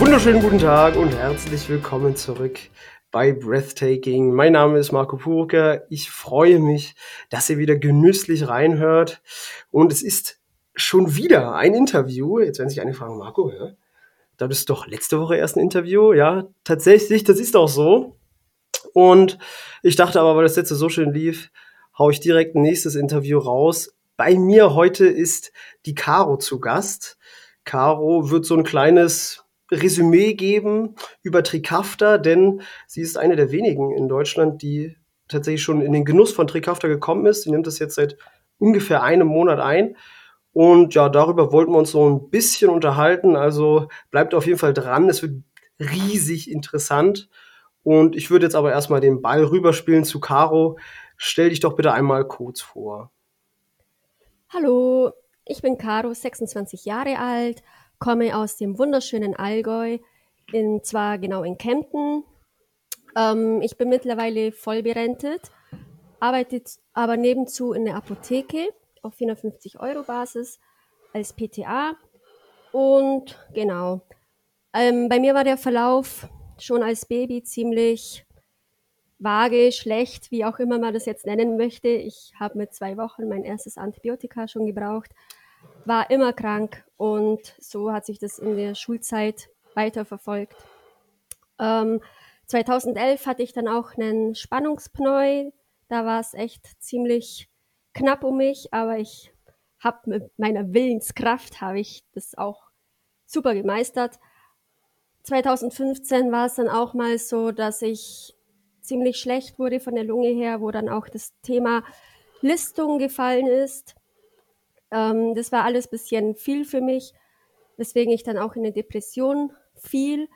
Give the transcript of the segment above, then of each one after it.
wunderschönen guten Tag und herzlich willkommen zurück bei Breathtaking. Mein Name ist Marco Purker. Ich freue mich, dass ihr wieder genüsslich reinhört. Und es ist schon wieder ein Interview. Jetzt werden sich einige fragen, Marco, ja? da bist doch letzte Woche erst ein Interview. Ja, tatsächlich, das ist auch so. Und ich dachte aber, weil das letzte so schön lief, haue ich direkt ein nächstes Interview raus. Bei mir heute ist die Caro zu Gast. Caro wird so ein kleines Resümee geben über Trikafta, denn sie ist eine der wenigen in Deutschland, die tatsächlich schon in den Genuss von Trikafta gekommen ist. Sie nimmt das jetzt seit ungefähr einem Monat ein. Und ja, darüber wollten wir uns so ein bisschen unterhalten. Also bleibt auf jeden Fall dran. Es wird riesig interessant. Und ich würde jetzt aber erstmal den Ball rüberspielen zu Caro. Stell dich doch bitte einmal kurz vor. Hallo, ich bin Caro, 26 Jahre alt, komme aus dem wunderschönen Allgäu, in, zwar genau in Kempten. Ähm, ich bin mittlerweile voll berentet, arbeite aber nebenzu in der Apotheke auf 450 Euro Basis als PTA. Und genau, ähm, bei mir war der Verlauf schon als Baby ziemlich vage, schlecht, wie auch immer man das jetzt nennen möchte. Ich habe mit zwei Wochen mein erstes Antibiotika schon gebraucht, war immer krank und so hat sich das in der Schulzeit weiterverfolgt. Ähm, 2011 hatte ich dann auch einen Spannungspneu. Da war es echt ziemlich knapp um mich, aber ich habe mit meiner Willenskraft habe ich das auch super gemeistert. 2015 war es dann auch mal so, dass ich ziemlich schlecht wurde von der Lunge her, wo dann auch das Thema Listung gefallen ist. Ähm, das war alles bisschen viel für mich, weswegen ich dann auch in eine Depression fiel,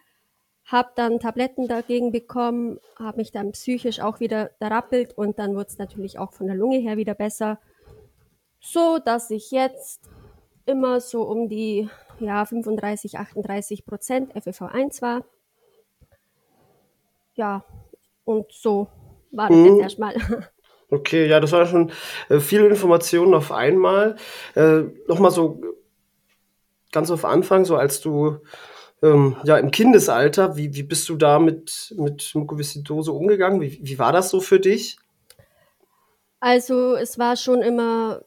habe dann Tabletten dagegen bekommen, habe mich dann psychisch auch wieder rappelt und dann wurde es natürlich auch von der Lunge her wieder besser, so dass ich jetzt immer so um die ja, 35, 38 Prozent FEV1 war. Ja, und so war das mhm. jetzt erstmal. Okay, ja, das waren schon äh, viele Informationen auf einmal. Äh, Nochmal so ganz auf Anfang, so als du ähm, ja im Kindesalter, wie, wie bist du da mit, mit Mukoviszidose umgegangen? Wie, wie war das so für dich? Also es war schon immer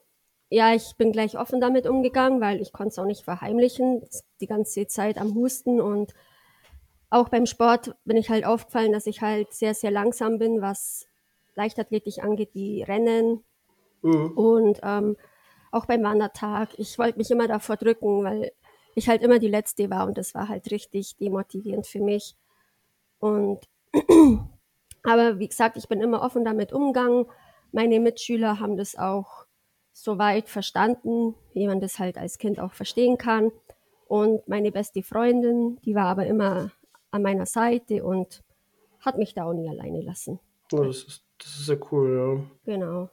ja, ich bin gleich offen damit umgegangen, weil ich konnte es auch nicht verheimlichen, die ganze Zeit am Husten und auch beim Sport bin ich halt aufgefallen, dass ich halt sehr, sehr langsam bin, was Leichtathletik angeht, wie Rennen mhm. und ähm, auch beim Wandertag. Ich wollte mich immer davor drücken, weil ich halt immer die Letzte war und das war halt richtig demotivierend für mich. Und aber wie gesagt, ich bin immer offen damit umgegangen. Meine Mitschüler haben das auch soweit verstanden, wie man das halt als Kind auch verstehen kann. Und meine beste Freundin, die war aber immer an meiner Seite und hat mich da auch nie alleine lassen. Oh, das, ist, das ist sehr cool, ja. Genau.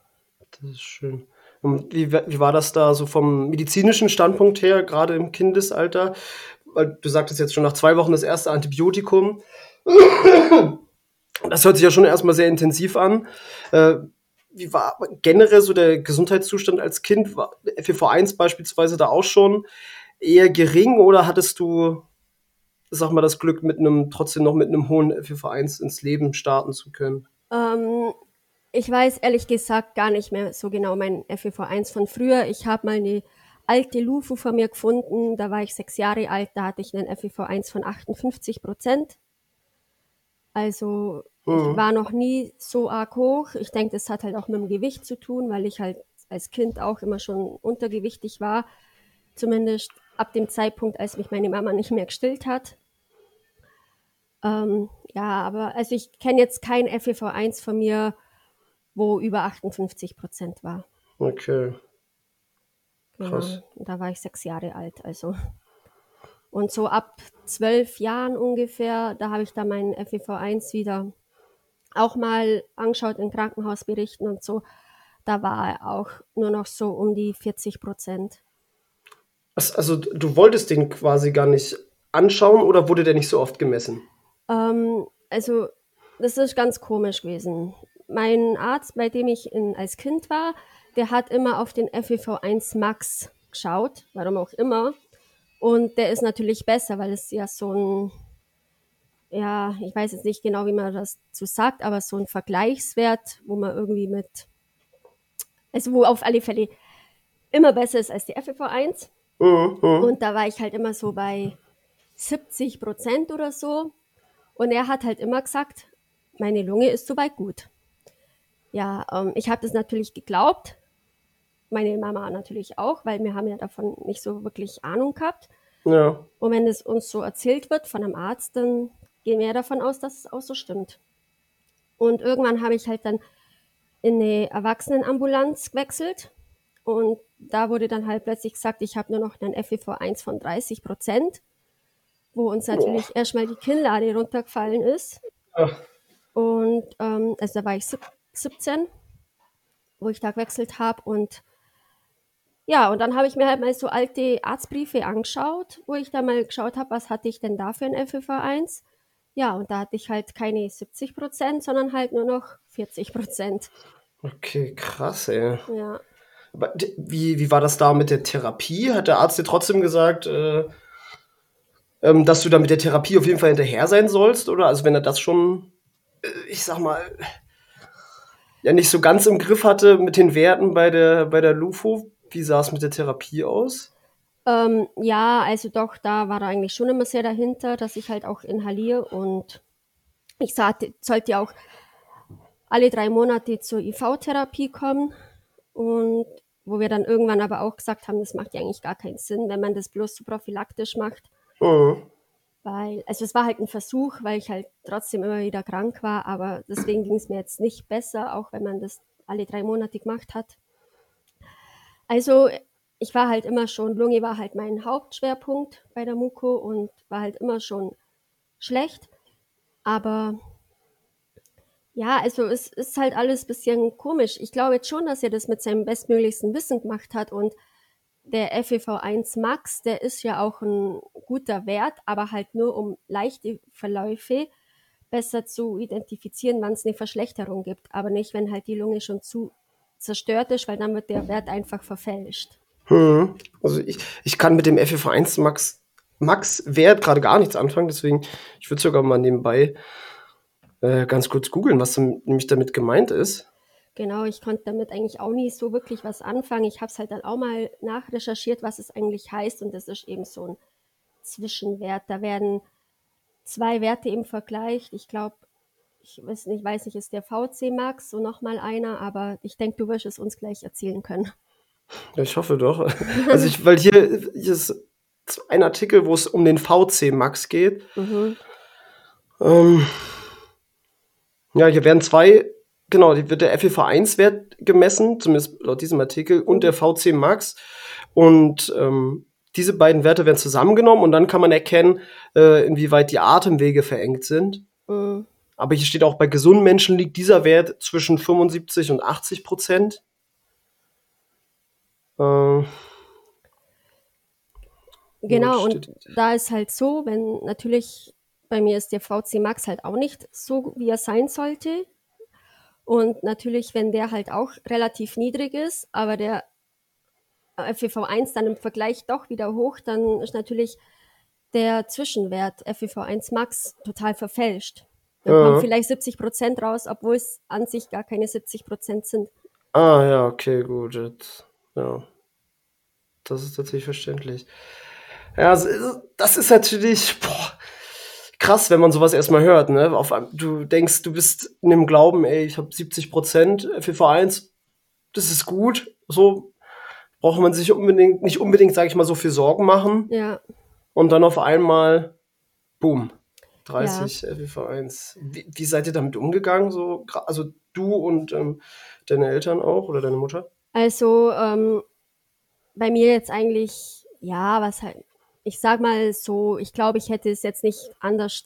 Das ist schön. Und wie, wie war das da so vom medizinischen Standpunkt her, gerade im Kindesalter? Weil du sagtest jetzt schon nach zwei Wochen das erste Antibiotikum. Das hört sich ja schon erstmal sehr intensiv an. Äh, wie war generell so der Gesundheitszustand als Kind? War FEV1 beispielsweise da auch schon eher gering oder hattest du, sag mal, das Glück, mit einem, trotzdem noch mit einem hohen FEV1 ins Leben starten zu können? Ähm, ich weiß ehrlich gesagt gar nicht mehr so genau mein FEV1 von früher. Ich habe mal eine alte Lufu von mir gefunden, da war ich sechs Jahre alt, da hatte ich einen FEV1 von 58 Prozent. Also Mhm. Ich war noch nie so arg hoch. Ich denke, das hat halt auch mit dem Gewicht zu tun, weil ich halt als Kind auch immer schon untergewichtig war. Zumindest ab dem Zeitpunkt, als mich meine Mama nicht mehr gestillt hat. Ähm, ja, aber also ich kenne jetzt kein FEV1 von mir, wo über 58 Prozent war. Okay. Genau. Krass. Genau. Da war ich sechs Jahre alt, also. Und so ab zwölf Jahren ungefähr, da habe ich dann meinen FEV1 wieder auch mal angeschaut in Krankenhausberichten und so, da war er auch nur noch so um die 40 Prozent. Also du wolltest den quasi gar nicht anschauen oder wurde der nicht so oft gemessen? Ähm, also das ist ganz komisch gewesen. Mein Arzt, bei dem ich in, als Kind war, der hat immer auf den FEV1 Max geschaut, warum auch immer. Und der ist natürlich besser, weil es ja so ein, ja, ich weiß jetzt nicht genau, wie man das zu sagt, aber so ein Vergleichswert, wo man irgendwie mit, also wo auf alle Fälle immer besser ist als die FFV1. Mhm, mhm. Und da war ich halt immer so bei 70 Prozent oder so. Und er hat halt immer gesagt, meine Lunge ist soweit gut. Ja, ähm, ich habe das natürlich geglaubt. Meine Mama natürlich auch, weil wir haben ja davon nicht so wirklich Ahnung gehabt. Ja. Und wenn es uns so erzählt wird von einem Arzt, dann gehen wir davon aus, dass es auch so stimmt. Und irgendwann habe ich halt dann in eine Erwachsenenambulanz gewechselt. Und da wurde dann halt plötzlich gesagt, ich habe nur noch einen FEV1 von 30 Prozent, wo uns natürlich erstmal die Kinnlade runtergefallen ist. Ja. Und ähm, also da war ich sieb- 17, wo ich da gewechselt habe. Und ja, und dann habe ich mir halt mal so alte Arztbriefe angeschaut, wo ich da mal geschaut habe, was hatte ich denn da für ein FFH1. Ja, und da hatte ich halt keine 70 Prozent, sondern halt nur noch 40 Prozent. Okay, krass, ey. Ja. Aber wie, wie war das da mit der Therapie? Hat der Arzt dir trotzdem gesagt, äh, ähm, dass du da mit der Therapie auf jeden Fall hinterher sein sollst? Oder also wenn er das schon, äh, ich sag mal, ja nicht so ganz im Griff hatte mit den Werten bei der, bei der LUFO, wie sah es mit der Therapie aus? Ähm, ja, also doch, da war er eigentlich schon immer sehr dahinter, dass ich halt auch inhaliere und ich sagte, sollte auch alle drei Monate zur IV-Therapie kommen und wo wir dann irgendwann aber auch gesagt haben, das macht ja eigentlich gar keinen Sinn, wenn man das bloß so prophylaktisch macht, Mhm. weil, also es war halt ein Versuch, weil ich halt trotzdem immer wieder krank war, aber deswegen ging es mir jetzt nicht besser, auch wenn man das alle drei Monate gemacht hat. Also ich war halt immer schon, Lunge war halt mein Hauptschwerpunkt bei der Muko und war halt immer schon schlecht. Aber ja, also es ist halt alles bisschen komisch. Ich glaube jetzt schon, dass er das mit seinem bestmöglichsten Wissen gemacht hat und der FEV1 Max, der ist ja auch ein guter Wert, aber halt nur um leichte Verläufe besser zu identifizieren, wann es eine Verschlechterung gibt, aber nicht, wenn halt die Lunge schon zu zerstört ist, weil dann wird der Wert einfach verfälscht. Mhm. Also ich, ich kann mit dem FFH1 Max, Max Wert gerade gar nichts anfangen, deswegen, ich würde sogar mal nebenbei äh, ganz kurz googeln, was nämlich damit gemeint ist. Genau, ich konnte damit eigentlich auch nie so wirklich was anfangen. Ich habe es halt dann auch mal nachrecherchiert, was es eigentlich heißt. Und das ist eben so ein Zwischenwert. Da werden zwei Werte im Vergleich. Ich glaube, ich weiß nicht, weiß nicht, ist der VC Max so nochmal einer, aber ich denke, du wirst es uns gleich erzählen können. Ich hoffe doch. Also ich, weil hier, hier ist ein Artikel, wo es um den VC Max geht. Mhm. Ähm, ja, hier werden zwei, genau, wird der FEV1-Wert gemessen, zumindest laut diesem Artikel, und der VC Max. Und ähm, diese beiden Werte werden zusammengenommen und dann kann man erkennen, äh, inwieweit die Atemwege verengt sind. Mhm. Aber hier steht auch, bei gesunden Menschen liegt dieser Wert zwischen 75 und 80 Prozent. Äh, Genau, und da ist halt so, wenn natürlich bei mir ist der VC Max halt auch nicht so, wie er sein sollte. Und natürlich, wenn der halt auch relativ niedrig ist, aber der FEV1 dann im Vergleich doch wieder hoch, dann ist natürlich der Zwischenwert FEV1 Max total verfälscht. Da Ja. kommen vielleicht 70 Prozent raus, obwohl es an sich gar keine 70 Prozent sind. Ah, ja, okay, gut. Jetzt, ja. Das ist natürlich verständlich. Ja, das ist natürlich boah, krass, wenn man sowas erstmal hört. Ne? Auf, du denkst, du bist in dem Glauben, ey, ich habe 70 Prozent FIV1, das ist gut. So braucht man sich unbedingt, nicht unbedingt, sage ich mal, so viel Sorgen machen. Ja, Und dann auf einmal, boom, 30 FIV1. Wie, wie seid ihr damit umgegangen? So, also du und ähm, deine Eltern auch oder deine Mutter? Also ähm, bei mir jetzt eigentlich, ja, was halt, ich sag mal so, ich glaube, ich hätte es jetzt nicht anders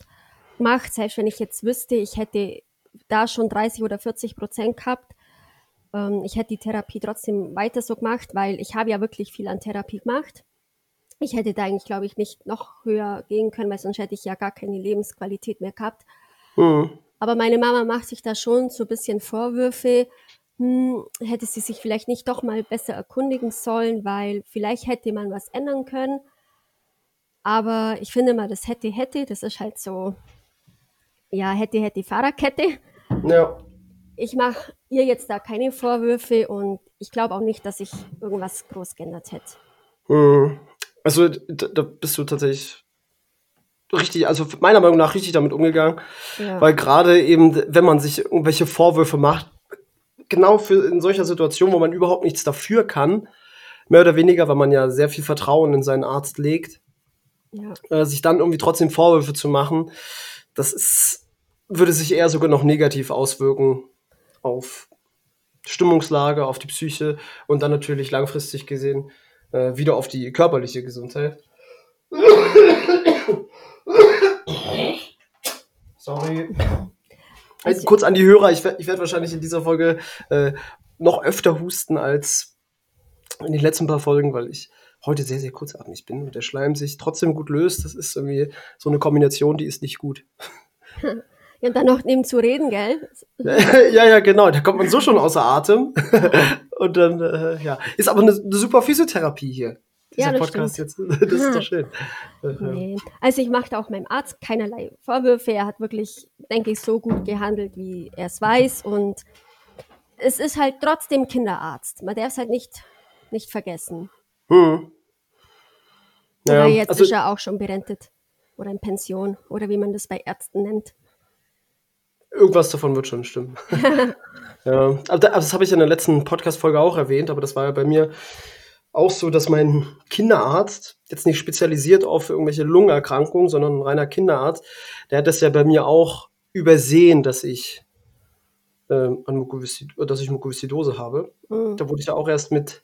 gemacht, selbst wenn ich jetzt wüsste, ich hätte da schon 30 oder 40 Prozent gehabt. Ähm, ich hätte die Therapie trotzdem weiter so gemacht, weil ich habe ja wirklich viel an Therapie gemacht. Ich hätte da eigentlich, glaube ich, nicht noch höher gehen können, weil sonst hätte ich ja gar keine Lebensqualität mehr gehabt. Mhm. Aber meine Mama macht sich da schon so ein bisschen Vorwürfe. Hm, hätte sie sich vielleicht nicht doch mal besser erkundigen sollen, weil vielleicht hätte man was ändern können. Aber ich finde mal, das hätte, hätte, das ist halt so, ja, hätte, hätte Fahrradkette. Ja. Ich mache ihr jetzt da keine Vorwürfe und ich glaube auch nicht, dass ich irgendwas groß geändert hätte. Mhm. Also da, da bist du tatsächlich richtig, also meiner Meinung nach richtig damit umgegangen, Ja. weil gerade eben, wenn man sich irgendwelche Vorwürfe macht, genau für in solcher Situation, wo man überhaupt nichts dafür kann, mehr oder weniger, weil man ja sehr viel Vertrauen in seinen Arzt legt, Ja. äh, sich dann irgendwie trotzdem Vorwürfe zu machen, das ist, würde sich eher sogar noch negativ auswirken auf Stimmungslage, auf die Psyche und dann natürlich langfristig gesehen äh, wieder auf die körperliche Gesundheit. Sorry. Also, kurz an die Hörer, ich werde ich werd wahrscheinlich in dieser Folge äh, noch öfter husten als in den letzten paar Folgen, weil ich heute sehr, sehr kurzatmig bin und der Schleim sich trotzdem gut löst. Das ist irgendwie so eine Kombination, die ist nicht gut. Ja, und dann noch neben zu reden, gell? ja, ja, genau. Da kommt man so schon außer Atem. und dann, äh, ja. Ist aber eine, eine super Physiotherapie hier. Dieser Ja, das Podcast jetzt. Das ist doch schön. Nee. Also ich machte auch meinem Arzt keinerlei Vorwürfe. Er hat wirklich, denke ich, so gut gehandelt, wie er es weiß. Und es ist halt trotzdem Kinderarzt. Man darf es halt nicht, nicht vergessen. Hm. Wobei Ja, jetzt also, ist er auch schon berentet. Oder in Pension. Oder wie man das bei Ärzten nennt. irgendwas davon wird schon stimmen. ja, aber da- aber das habe ich in der letzten Podcast-Folge auch erwähnt, aber das war ja bei mir auch so, dass mein Kinderarzt, jetzt nicht spezialisiert auf irgendwelche Lungenerkrankungen, sondern ein reiner Kinderarzt, der hat das ja bei mir auch übersehen, dass ich, ähm, an Mukoviszid dass ich Mukoviszidose habe. Mhm. Da wurde ich ja auch erst mit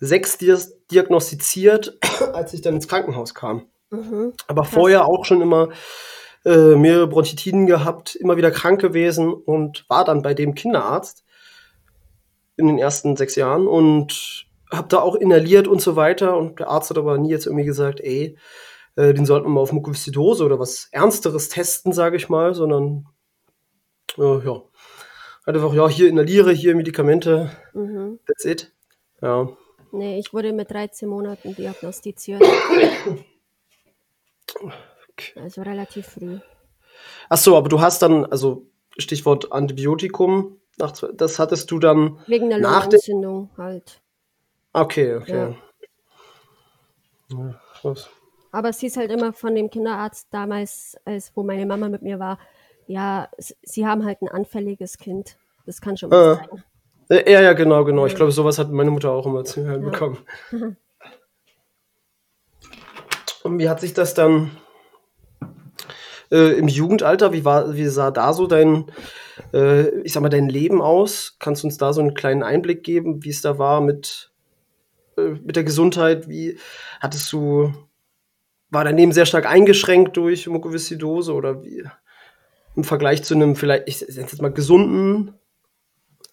sechs diagnostiziert, als ich dann ins Krankenhaus kam. Mhm. Aber vorher auch schon immer äh, mehrere Bronchitiden gehabt, immer wieder krank gewesen und war dann bei dem Kinderarzt in den ersten sechs Jahren und habe da auch inhaliert und so weiter. Und der Arzt hat aber nie jetzt irgendwie gesagt, ey, äh, den sollten wir mal auf Mukoviszidose oder was Ernsteres testen, sage ich mal, sondern äh, ja, hat einfach, ja, hier inhaliere, hier Medikamente, Mhm. that's it. Ja. Nee, ich wurde mit 13 Monaten diagnostiziert. Also relativ früh. Ach so, aber du hast dann, also Stichwort Antibiotikum, nach, das hattest du dann Wegen der nach. Lungenentzündung halt. Okay, okay. Ja. Ja. Aber es hieß halt immer von dem Kinderarzt damals, als wo meine Mama mit mir war, ja, sie haben halt ein anfälliges Kind. Das kann schon was Ah. sein. Äh, Ja, ja, genau, genau. Ich glaube, sowas hat meine Mutter auch immer zu hören Ja. bekommen. Und wie hat sich das dann äh, im Jugendalter, wie war, wie sah da so dein, äh, ich sag mal, dein Leben aus? Kannst du uns da so einen kleinen Einblick geben, wie es da war mit, äh, mit der Gesundheit? Wie hattest du, war dein Leben sehr stark eingeschränkt durch Mukoviszidose oder wie im Vergleich zu einem vielleicht, ich es jetzt mal gesunden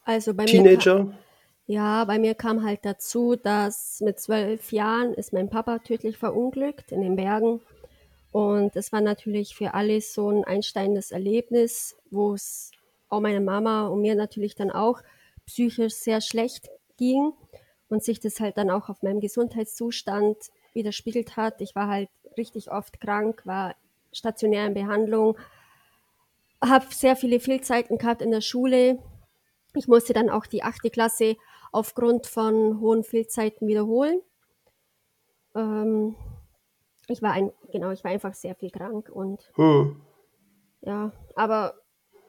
Also bei mir, Teenager? ja, bei mir kam halt dazu, dass mit zwölf Jahren ist mein Papa tödlich verunglückt in den Bergen. Und es war natürlich für alle so ein einsteigendes Erlebnis, wo es auch meiner Mama und mir natürlich dann auch psychisch sehr schlecht ging und sich das halt dann auch auf meinem Gesundheitszustand widerspiegelt hat. Ich war halt richtig oft krank, war stationär in Behandlung, habe sehr viele Fehlzeiten gehabt in der Schule. Ich musste dann auch die achte Klasse aufgrund von hohen Fehlzeiten wiederholen. Ähm, ich war ein, genau, ich war einfach sehr viel krank und Hm. ja, aber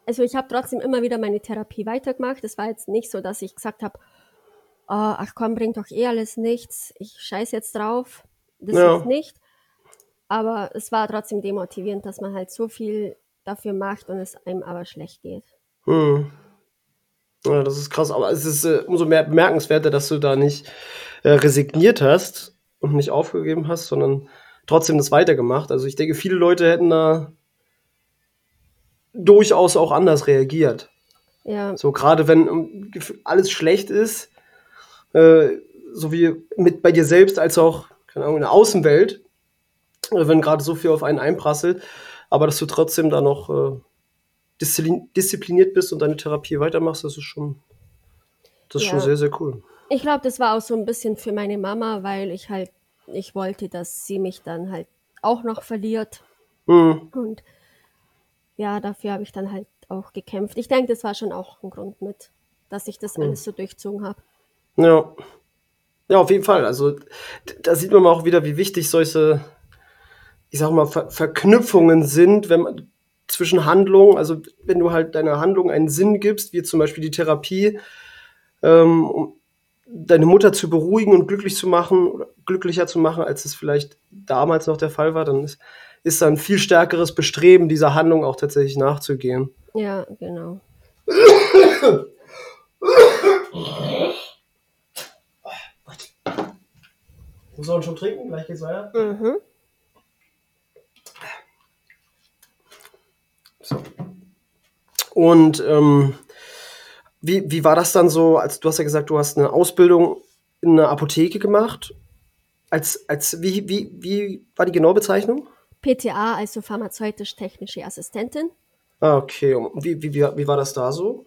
also ich habe trotzdem immer wieder meine Therapie weitergemacht. Es war jetzt nicht so, dass ich gesagt habe, oh, ach komm, bringt doch eh alles nichts, ich scheiß jetzt drauf. Das Ja. jetzt nicht. Aber es war trotzdem demotivierend, dass man halt so viel dafür macht und es einem aber schlecht geht. Hm. Ja, das ist krass, aber es ist äh, umso mehr bemerkenswerter, dass du da nicht äh, resigniert hast und nicht aufgegeben hast, sondern trotzdem das weitergemacht. Also ich denke, viele Leute hätten da durchaus auch anders reagiert. Ja, So gerade wenn ähm, alles schlecht ist, äh, so wie mit bei dir selbst als auch keine Ahnung, in der Außenwelt, äh, wenn gerade so viel auf einen einprasselt, aber dass du trotzdem da noch äh, disziplin diszipliniert bist und deine Therapie weitermachst, das ist schon, das ist schon sehr, sehr cool. ich glaube, das war auch so ein bisschen für meine Mama, weil ich halt, ich wollte, dass sie mich dann halt auch noch verliert. Mhm. Und ja, dafür habe ich dann halt auch gekämpft. Ich denke, das war schon auch ein Grund mit, dass ich das alles so durchzogen habe. Ja. Ja, auf jeden Fall. Also da sieht man mal auch wieder, wie wichtig solche, ich sag mal, Ver Verknüpfungen sind, wenn man zwischen Handlungen, also wenn du halt deiner Handlung einen Sinn gibst, wie zum Beispiel die Therapie, ähm, um deine Mutter zu beruhigen und glücklich zu machen oder glücklicher zu machen, als es vielleicht damals noch der Fall war, dann ist, ist da ein viel stärkeres Bestreben, dieser Handlung auch tatsächlich nachzugehen. Ja, genau. Muss man schon trinken? Gleich geht's weiter. Mhm. Und ähm, wie, wie war das dann so, als du hast ja gesagt, du hast eine Ausbildung in einer Apotheke gemacht? Als, als wie, wie, wie war die genaue Bezeichnung? PTA, also pharmazeutisch-technische Assistentin. Ah, okay. Und wie, wie, wie, wie war das da so?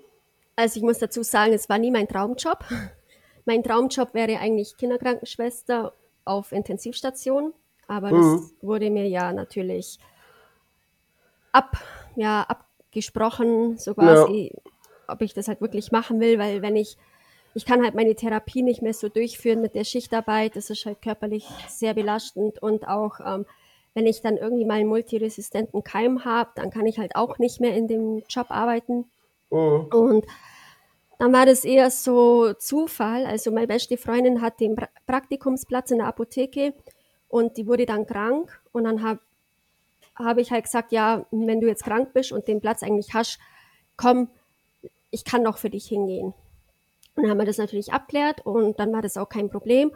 Also ich muss dazu sagen, es war nie mein Traumjob. Mein Traumjob wäre eigentlich Kinderkrankenschwester auf Intensivstation, aber das wurde mir ja natürlich ab, ja, abgesprochen, so quasi, ob ich das halt wirklich machen will, weil wenn ich, ich kann halt meine Therapie nicht mehr so durchführen mit der Schichtarbeit, das ist halt körperlich sehr belastend und auch ähm, wenn ich dann irgendwie mal einen multiresistenten Keim habe, dann kann ich halt auch nicht mehr in dem Job arbeiten. Mhm. Und dann war das eher so Zufall. Also meine beste Freundin hat den pra Praktikumsplatz in der Apotheke und die wurde dann krank. Und dann habe hab ich halt gesagt, ja, wenn du jetzt krank bist und den Platz eigentlich hast, komm, ich kann doch für dich hingehen. Und dann haben wir das natürlich abklärt und dann war das auch kein Problem.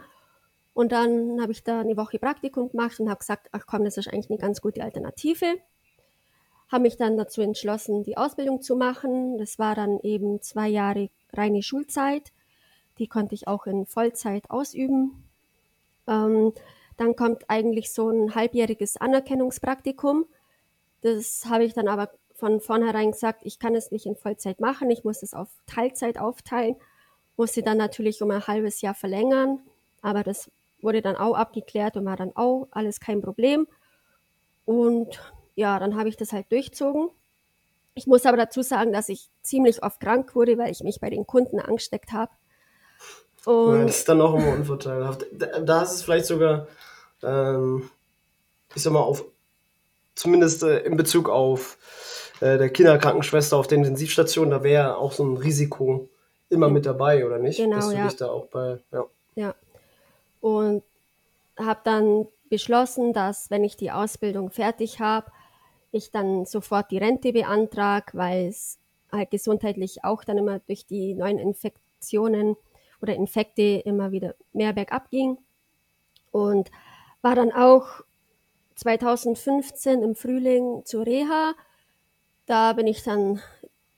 Und dann habe ich da eine Woche Praktikum gemacht und habe gesagt, ach komm, das ist eigentlich eine ganz gute Alternative habe mich dann dazu entschlossen, die Ausbildung zu machen. Das war dann eben zwei Jahre reine Schulzeit. Die konnte ich auch in Vollzeit ausüben. Ähm, dann kommt eigentlich so ein halbjähriges Anerkennungspraktikum. Das habe ich dann aber von vornherein gesagt, ich kann es nicht in Vollzeit machen, ich muss es auf Teilzeit aufteilen, musste dann natürlich um ein halbes Jahr verlängern, aber das wurde dann auch abgeklärt und war dann auch alles kein Problem. Und ja, dann habe ich das halt durchzogen. Ich muss aber dazu sagen, dass ich ziemlich oft krank wurde, weil ich mich bei den Kunden angesteckt habe. Und das ist dann auch immer unvorteilhaft. Da, da ist es vielleicht sogar, ähm, ich sag mal, auf, zumindest äh, in Bezug auf äh, der Kinderkrankenschwester auf der Intensivstation, da wäre auch so ein Risiko immer mit dabei, oder nicht? Genau, Dass du ja. dich da auch bei, ja. ja, und habe dann beschlossen, dass wenn ich die Ausbildung fertig habe, ich dann sofort die Rente beantrag, weil es halt gesundheitlich auch dann immer durch die neuen Infektionen oder Infekte immer wieder mehr bergab ging. Und war dann auch 2015 im Frühling zur Reha. Da bin ich dann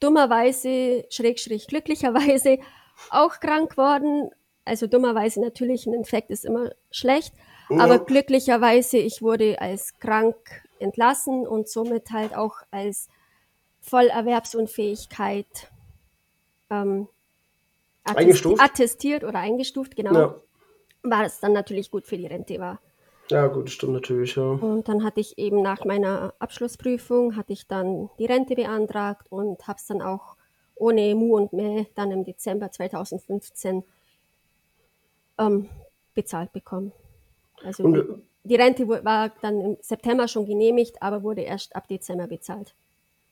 dummerweise, schrägstrich glücklicherweise, auch krank worden. Also dummerweise natürlich, ein Infekt ist immer schlecht. Aber glücklicherweise, ich wurde als krank entlassen und somit halt auch als Vollerwerbsunfähigkeit ähm, attest- Eingestuft? attestiert oder eingestuft, genau. Ja. War es dann natürlich gut für die Rente war. ja, gut, stimmt natürlich, ja. Und dann hatte ich eben nach meiner Abschlussprüfung, hatte ich dann die Rente beantragt und habe es dann auch ohne Mu und Mäh dann im Dezember 2015 ähm, bezahlt bekommen. Also Und, die, äh, die Rente war dann im September schon genehmigt, aber wurde erst ab Dezember bezahlt.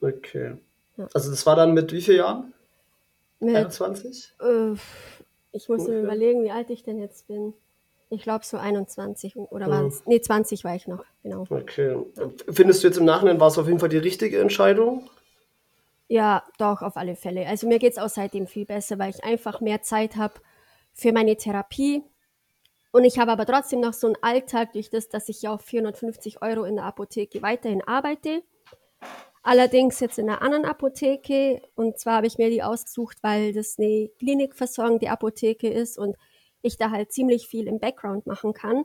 Okay. Ja. Also das war dann mit wie vielen Jahren? Mit, 21? äh, ich muss mir überlegen, wie alt ich denn jetzt bin. Ich glaube so 21 oder waren es? Nee, 20 war ich noch, genau. Okay. Findest du jetzt im Nachhinein, war es auf jeden Fall die richtige Entscheidung? Ja, doch, auf alle Fälle. Also mir geht's auch seitdem viel besser, weil ich einfach mehr Zeit habe für meine Therapie. Und ich habe aber trotzdem noch so einen Alltag durch das, dass ich ja auf 450 Euro in der Apotheke weiterhin arbeite. Allerdings jetzt in einer anderen Apotheke. Und zwar habe ich mir die ausgesucht, weil das eine klinikversorgende Apotheke ist und ich da halt ziemlich viel im Background machen kann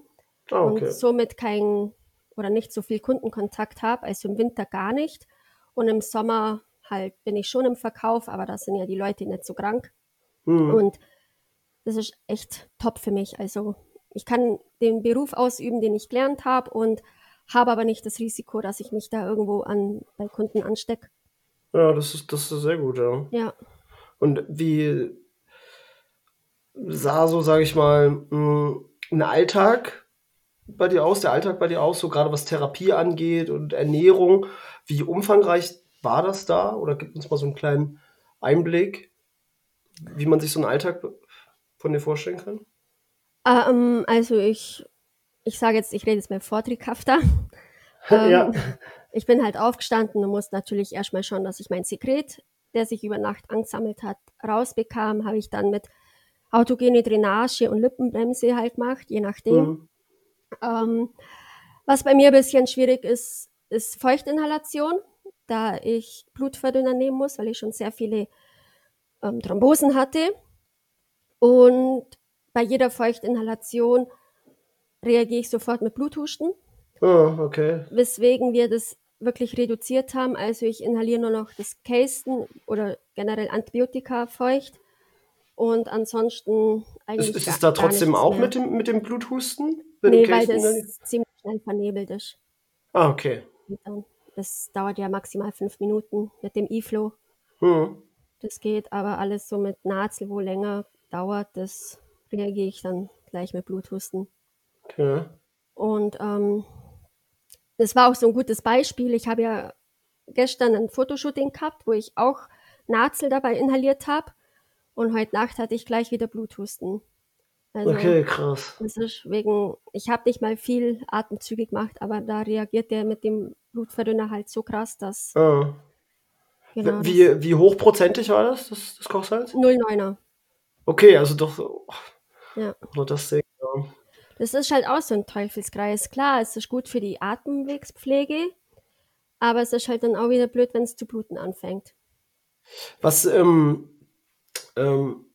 Ah, okay. und somit kein oder nicht so viel Kundenkontakt habe, also im Winter gar nicht. Und im Sommer halt bin ich schon im Verkauf, aber da sind ja die Leute nicht so krank. Hm. Und das ist echt top für mich. Also ich kann den Beruf ausüben, den ich gelernt habe und habe aber nicht das Risiko, dass ich mich da irgendwo an, bei Kunden anstecke. Ja, das ist, das ist sehr gut, ja. Ja. Und wie sah so, sage ich mal, mm, ein Alltag bei dir aus, der Alltag bei dir aus, so gerade was Therapie angeht und Ernährung? Wie umfangreich war das da? Oder gib uns mal so einen kleinen Einblick, wie man sich so einen Alltag von dir vorstellen kann? Ähm, also ich, ich sage jetzt, ich rede jetzt mal vorträghafter. Ja. Ähm, ich bin halt aufgestanden und musste natürlich erstmal schauen, dass ich mein Sekret, der sich über Nacht angesammelt hat, rausbekam. Habe ich dann mit autogene Drainage und Lippenbremse halt gemacht, je nachdem. Mhm. Ähm, was bei mir ein bisschen schwierig ist, ist Feuchtinhalation, da ich Blutverdünner nehmen muss, weil ich schon sehr viele ähm, Thrombosen hatte. Und bei jeder Feuchtinhalation reagiere ich sofort mit Bluthusten, Ah, okay. weswegen wir das wirklich reduziert haben. Also ich inhaliere nur noch das Casten oder generell Antibiotika feucht und ansonsten Ist, eigentlich ist gar, es da trotzdem auch mehr. mit dem, mit dem Bluthusten? Du Nee, weil das inhalierst? ziemlich schnell vernebelt ist. Ah, okay. Das dauert ja maximal fünf Minuten mit dem E-Flow. Hm. Das geht, aber alles so mit Nazel, wo länger dauert, das reagiere ich dann gleich mit Bluthusten. Okay. Und ähm, das war auch so ein gutes Beispiel. Ich habe ja gestern ein Fotoshooting gehabt, wo ich auch Nazel dabei inhaliert habe. Und heute Nacht hatte ich gleich wieder Bluthusten. Also Okay, krass. das ist wegen, ich habe nicht mal viel Atemzüge gemacht, aber da reagiert der mit dem Blutverdünner halt so krass, dass Ah. genau das Wie, wie hochprozentig war das, das, das Kochsalz? 0,9er. Okay, also doch oh, Ja. nur das Ding. Ja. Das ist halt auch so ein Teufelskreis. Klar, es ist gut für die Atemwegspflege, aber es ist halt dann auch wieder blöd, wenn es zu bluten anfängt. Was ähm, ähm,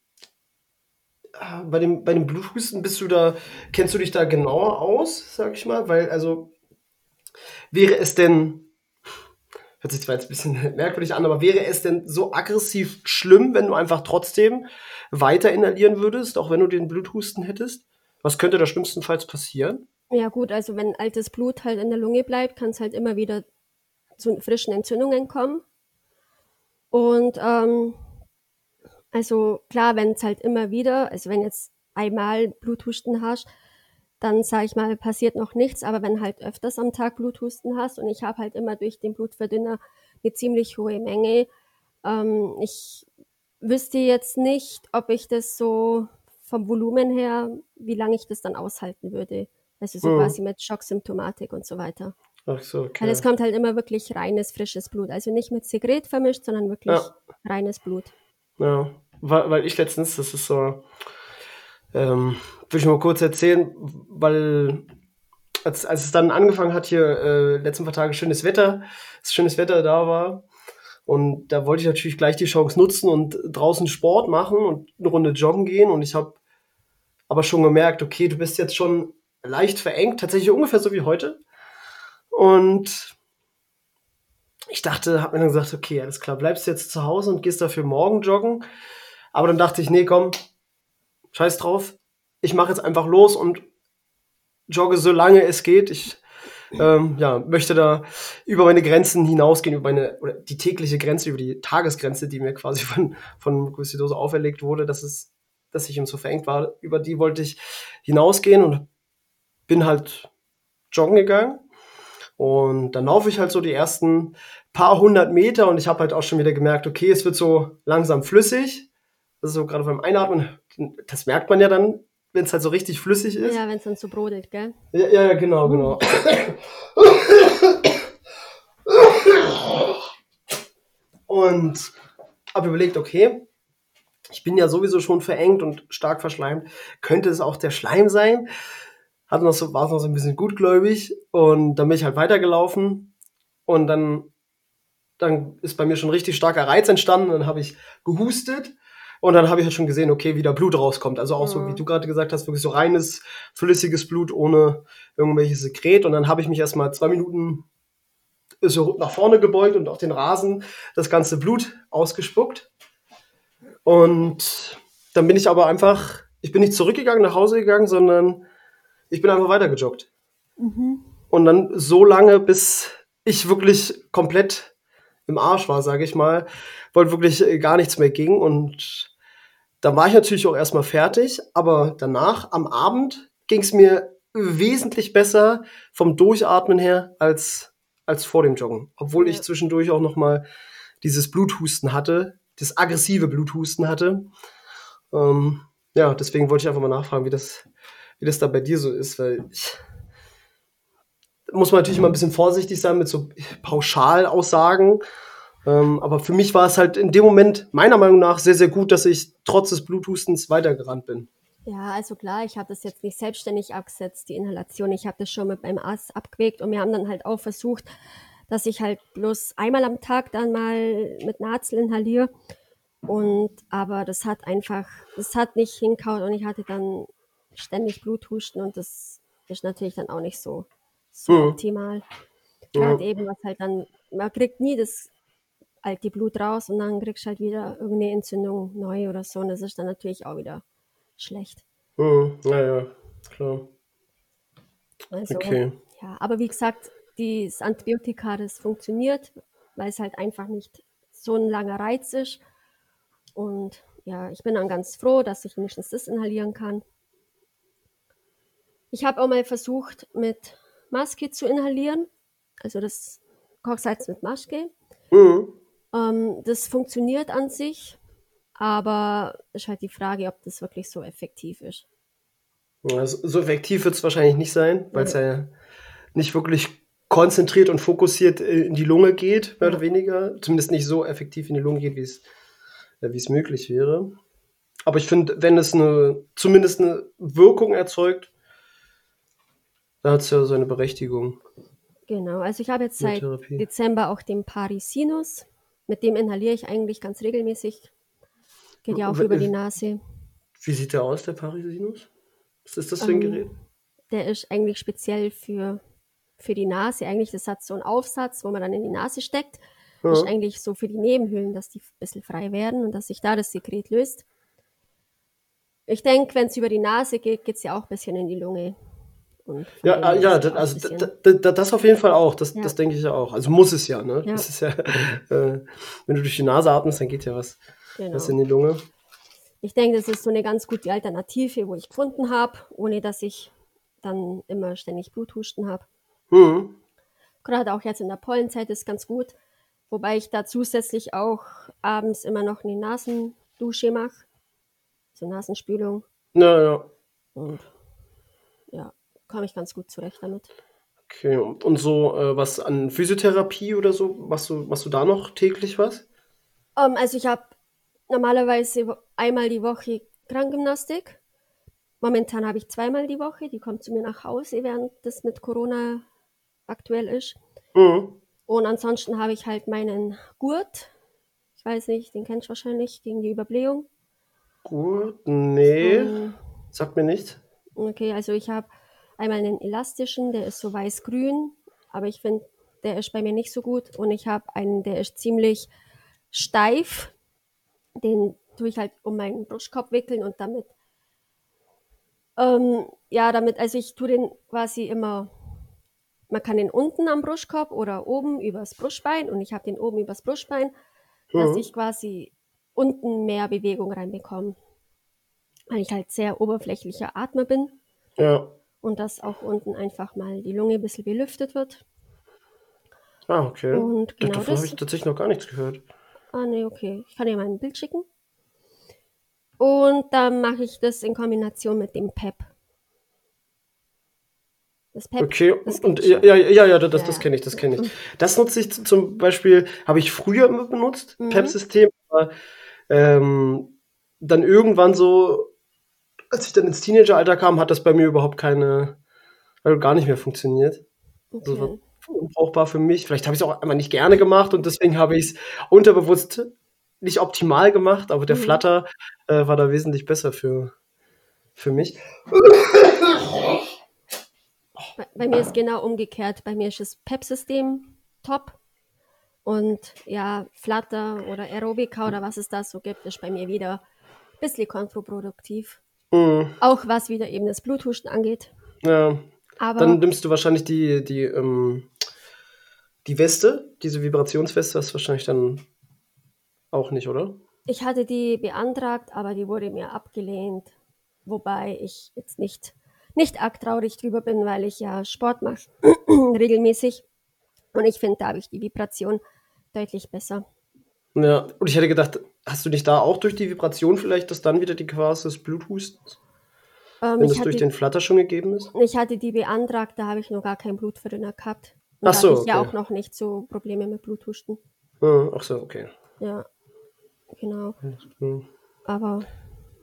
bei dem, bei dem Bluthusten bist du da, kennst du dich da genauer aus, sag ich mal? Weil, also, wäre es denn, hört sich zwar jetzt ein bisschen merkwürdig an, aber wäre es denn so aggressiv schlimm, wenn du einfach trotzdem weiter inhalieren würdest, auch wenn du den Bluthusten hättest? Was könnte da schlimmstenfalls passieren? Ja gut, also wenn altes Blut halt in der Lunge bleibt, kann es halt immer wieder zu frischen Entzündungen kommen. Und ähm, also klar, wenn es halt immer wieder, also wenn jetzt einmal Bluthusten hast, dann sage ich mal, passiert noch nichts. Aber wenn halt öfters am Tag Bluthusten hast und ich habe halt immer durch den Blutverdünner eine ziemlich hohe Menge, ähm, ich wüsste jetzt nicht, ob ich das so vom Volumen her, wie lange ich das dann aushalten würde. Also so Hm. quasi mit Schocksymptomatik und so weiter. Ach so, Weil es okay. kommt halt immer wirklich reines, frisches Blut. Also nicht mit Sekret vermischt, sondern wirklich Ja. reines Blut. Ja, weil, weil ich letztens, das ist so, ähm, will ich mal kurz erzählen, weil als, als es dann angefangen hat, hier äh, letzten paar Tage schönes Wetter, dass schönes Wetter da war. Und da wollte ich natürlich gleich die Chance nutzen und draußen Sport machen und eine Runde joggen gehen. Und ich habe aber schon gemerkt, okay, du bist jetzt schon leicht verengt, tatsächlich ungefähr so wie heute. Und ich dachte, habe mir dann gesagt, okay, alles klar, bleibst jetzt zu Hause und gehst dafür morgen joggen. Aber dann dachte ich, nee, komm, scheiß drauf. Ich mache jetzt einfach los und jogge so lange es geht. Ich ähm, ja, möchte da über meine Grenzen hinausgehen, über meine, oder die tägliche Grenze, über die Tagesgrenze, die mir quasi von, von Glucidose auferlegt wurde, dass es, dass ich ihm so verengt war. Über die wollte ich hinausgehen und bin halt joggen gegangen. Und dann laufe ich halt so die ersten paar hundert Meter und ich habe halt auch schon wieder gemerkt, okay, es wird so langsam flüssig. Das ist so gerade beim Einatmen, das merkt man ja dann, wenn es halt so richtig flüssig ist. Ja, wenn es dann so brodelt, gell? Ja, ja, ja, genau, genau. Und habe überlegt, okay, ich bin ja sowieso schon verengt und stark verschleimt. Könnte es auch der Schleim sein? Hat noch so, war es noch so ein bisschen gutgläubig und dann bin ich halt weitergelaufen und dann, dann ist bei mir schon richtig starker Reiz entstanden. Dann habe ich gehustet und dann habe ich halt schon gesehen, okay, wie da Blut rauskommt. Also auch so, Mhm. wie du gerade gesagt hast, wirklich so reines, flüssiges Blut ohne irgendwelches Sekret. Und dann habe ich mich erstmal zwei Minuten so nach vorne gebeugt und auf den Rasen das ganze Blut ausgespuckt. Und dann bin ich aber einfach, ich bin nicht zurückgegangen, nach Hause gegangen, sondern ich bin einfach weitergejoggt. Mhm. und dann so lange, bis ich wirklich komplett im Arsch war, sage ich mal, weil wirklich äh, gar nichts mehr ging. Und dann war ich natürlich auch erstmal fertig, aber danach, am Abend, ging es mir wesentlich besser vom Durchatmen her als, als vor dem Joggen. Obwohl ich zwischendurch auch noch mal dieses Bluthusten hatte, das aggressive Bluthusten hatte. Ähm, ja, deswegen wollte ich einfach mal nachfragen, wie das, wie das da bei dir so ist, weil ich, muss man natürlich immer ein bisschen vorsichtig sein mit so Pauschalaussagen. Ähm, aber für mich war es halt in dem Moment meiner Meinung nach sehr, sehr gut, dass ich trotz des Bluthustens weitergerannt bin. Ja, also klar, ich habe das jetzt nicht selbstständig abgesetzt, die Inhalation. Ich habe das schon mit meinem Arzt abgewegt und wir haben dann halt auch versucht, dass ich halt bloß einmal am Tag dann mal mit Nazel inhaliere. Und aber das hat einfach, das hat nicht hinkaut und ich hatte dann ständig Bluthusten und das ist natürlich dann auch nicht so, so Mhm. optimal. Gerade eben, was halt dann, man kriegt nie das alte Blut raus und dann kriegst du halt wieder irgendeine Entzündung neu oder so und das ist dann natürlich auch wieder schlecht. Mhm. Naja, klar. Also, Okay. ja, aber wie gesagt, das Antibiotika, das funktioniert, weil es halt einfach nicht so ein langer Reiz ist. Und ja, ich bin dann ganz froh, dass ich wenigstens das inhalieren kann. Ich habe auch mal versucht, mit Maske zu inhalieren, also das Kochsalz mit Maske. Mhm. Ähm, das funktioniert an sich, aber ist halt die Frage, ob das wirklich so effektiv ist. Also, so effektiv wird es wahrscheinlich nicht sein, weil es ja nicht wirklich konzentriert und fokussiert äh, in die Lunge geht, mehr oder weniger. Zumindest nicht so effektiv in die Lunge geht, wie es äh, wie es möglich wäre. Aber ich finde, wenn es eine, zumindest eine Wirkung erzeugt, dann hat es ja seine Berechtigung. Genau, also ich habe jetzt seit. Dezember auch den Parisinus. Mit dem inhaliere ich eigentlich ganz regelmäßig. Geht ja auch W- über die Nase. Wie sieht der aus, der Parisinus? Was ist das für ein Ähm, Gerät? Der ist eigentlich speziell für, für die Nase. Eigentlich, das hat so einen Aufsatz, wo man dann in die Nase steckt. Ist Ja. eigentlich so für die Nebenhöhlen, dass die ein bisschen frei werden und dass sich da das Sekret löst. Ich denke, wenn es über die Nase geht, geht es ja auch ein bisschen in die Lunge. Ja, ah, ja, ist das, also bisschen- da, da, da, das auf jeden Fall auch. Das, Ja. das denke ich ja auch. Also muss es ja, ne? Ja. Das ist ja, äh, wenn du durch die Nase atmest, dann geht ja was, was in genau. die Lunge. Ich denke, das ist so eine ganz gute Alternative, wo ich gefunden habe, ohne dass ich dann immer ständig Bluthusten habe. Hm. Gerade auch jetzt in der Pollenzeit ist ganz gut, wobei ich da zusätzlich auch abends immer noch eine Nasendusche mache, so Nasenspülung Ja, ja. und ja, komme ich ganz gut zurecht damit. Okay. Und, so äh, was an Physiotherapie oder so, machst du, machst du da noch täglich was? Ähm, also ich habe normalerweise einmal die Woche Krankgymnastik. Momentan habe ich zweimal die Woche, die kommt zu mir nach Hause, während das mit Corona aktuell ist. Mhm. Und ansonsten habe ich halt meinen Gurt. Ich weiß nicht, den kennst du wahrscheinlich, gegen die Überblähung. Gut, nee, Ähm, sagt mir nicht. okay, also ich habe einmal einen elastischen, der ist so weiß-grün, aber ich finde, der ist bei mir nicht so gut. Und ich habe einen, der ist ziemlich steif. Den tue ich halt um meinen Brustkorb wickeln und damit, ähm, ja, damit, also ich tue den quasi immer, man kann den unten am Brustkorb oder oben übers Brustbein und ich habe den oben übers Brustbein, dass Mhm. ich quasi unten mehr Bewegung reinbekomme. Weil ich halt sehr oberflächlicher Atmer bin Ja. und dass auch unten einfach mal die Lunge ein bisschen belüftet wird. Ah, okay. Und genau Davon habe ich tatsächlich noch gar nichts gehört. Ah, nee, okay. Ich kann dir mal ein Bild schicken. Und dann mache ich das in Kombination mit dem PEP. Das PEP, Okay, das und ja, ja, ja, ja, das, Ja. das kenne ich, das kenne ich. Das nutze ich zum Beispiel, habe ich früher immer benutzt, Mhm. PEP-System, aber ähm, dann irgendwann so, als ich dann ins Teenageralter kam, hat das bei mir überhaupt keine, also gar nicht mehr funktioniert. Also war Okay. unbrauchbar für mich. Vielleicht habe ich es auch einfach nicht gerne gemacht und deswegen habe ich es unterbewusst nicht optimal gemacht, aber der Mhm. Flutter äh, war da wesentlich besser für, für mich. Bei, bei mir ist genau umgekehrt. Bei mir ist das PEP-System top. Und ja, Flutter oder Aerobica oder was es da so gibt, ist bei mir wieder ein bisschen kontraproduktiv. Mhm. Auch was wieder eben das Bluthusten angeht. Ja, Aber Dann nimmst du wahrscheinlich die, die, ähm, die Weste, diese Vibrationsweste, hast du wahrscheinlich dann auch nicht, oder? ich hatte die beantragt, aber die wurde mir abgelehnt. Wobei ich jetzt nicht, nicht arg traurig drüber bin, weil ich ja Sport mache regelmäßig. Und ich finde, da habe ich die Vibration deutlich besser. Ja, und ich hätte gedacht, hast du nicht da auch durch die Vibration vielleicht, dass dann wieder die ist des Bluthustens, Ähm, wenn das durch den Flatter schon gegeben ist? ich hatte die beantragt, da habe ich noch gar kein Blutverdünner gehabt. Und Ach da so, hatte ich ja okay. auch noch nicht so Probleme mit Bluthusten. Ah, Ach so, okay. Ja, genau. Hm. Aber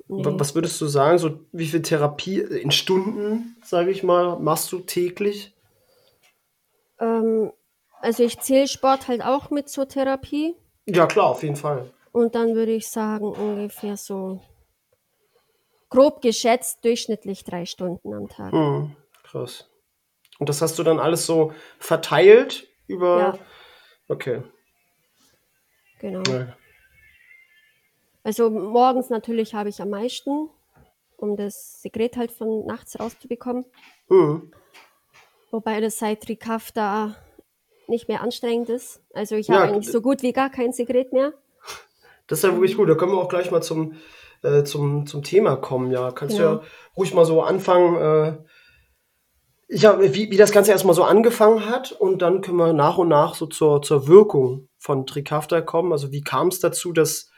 nee. Wa- Was würdest du sagen, so wie viel Therapie in Stunden, sage ich mal, machst du täglich? Ähm, also ich zähle Sport halt auch mit zur Therapie. Ja, klar, auf jeden Fall. Und dann würde ich sagen, ungefähr so grob geschätzt durchschnittlich drei Stunden am Tag. Hm, krass. Und das hast du dann alles so verteilt über. Ja. Okay. Genau. Ja. Also morgens natürlich habe ich am meisten, um das Sekret halt von nachts rauszubekommen. Hm. Wobei das seit Trikafta nicht mehr anstrengend ist. Also ich Ja, habe eigentlich so gut wie gar kein Sekret mehr. Das ist ja wirklich gut. Da können wir auch gleich mal zum, äh, zum, zum Thema kommen. Ja, kannst du Genau. ja ruhig mal so anfangen. Äh, ich hab, wie, wie das Ganze erstmal so angefangen hat und dann können wir nach und nach so zur, zur Wirkung von Trikafta kommen. Also wie kam es dazu, dass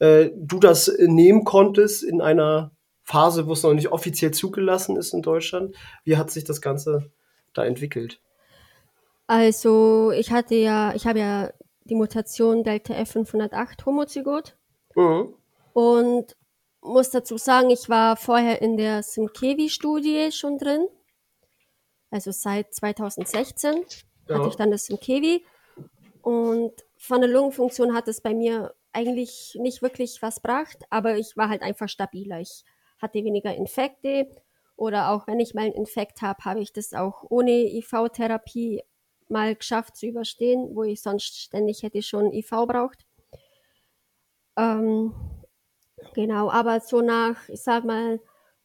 äh, du das äh, nehmen konntest in einer Phase, wo es noch nicht offiziell zugelassen ist in Deutschland? Wie hat sich das Ganze da entwickelt? Also ich hatte ja, ich habe ja die Mutation Delta F508 Homozygot Mhm. und muss dazu sagen, ich war vorher in der Simkevi-Studie schon drin. Also seit 2016 Ja. hatte ich dann das Simkevi und von der Lungenfunktion hat es bei mir eigentlich nicht wirklich was gebracht, aber ich war halt einfach stabiler. Ich hatte weniger Infekte oder auch wenn ich mal einen Infekt habe, habe ich das auch ohne IV-Therapie mal geschafft zu überstehen, wo ich sonst ständig hätte schon IV braucht. Ähm, genau, aber so nach, ich sag mal,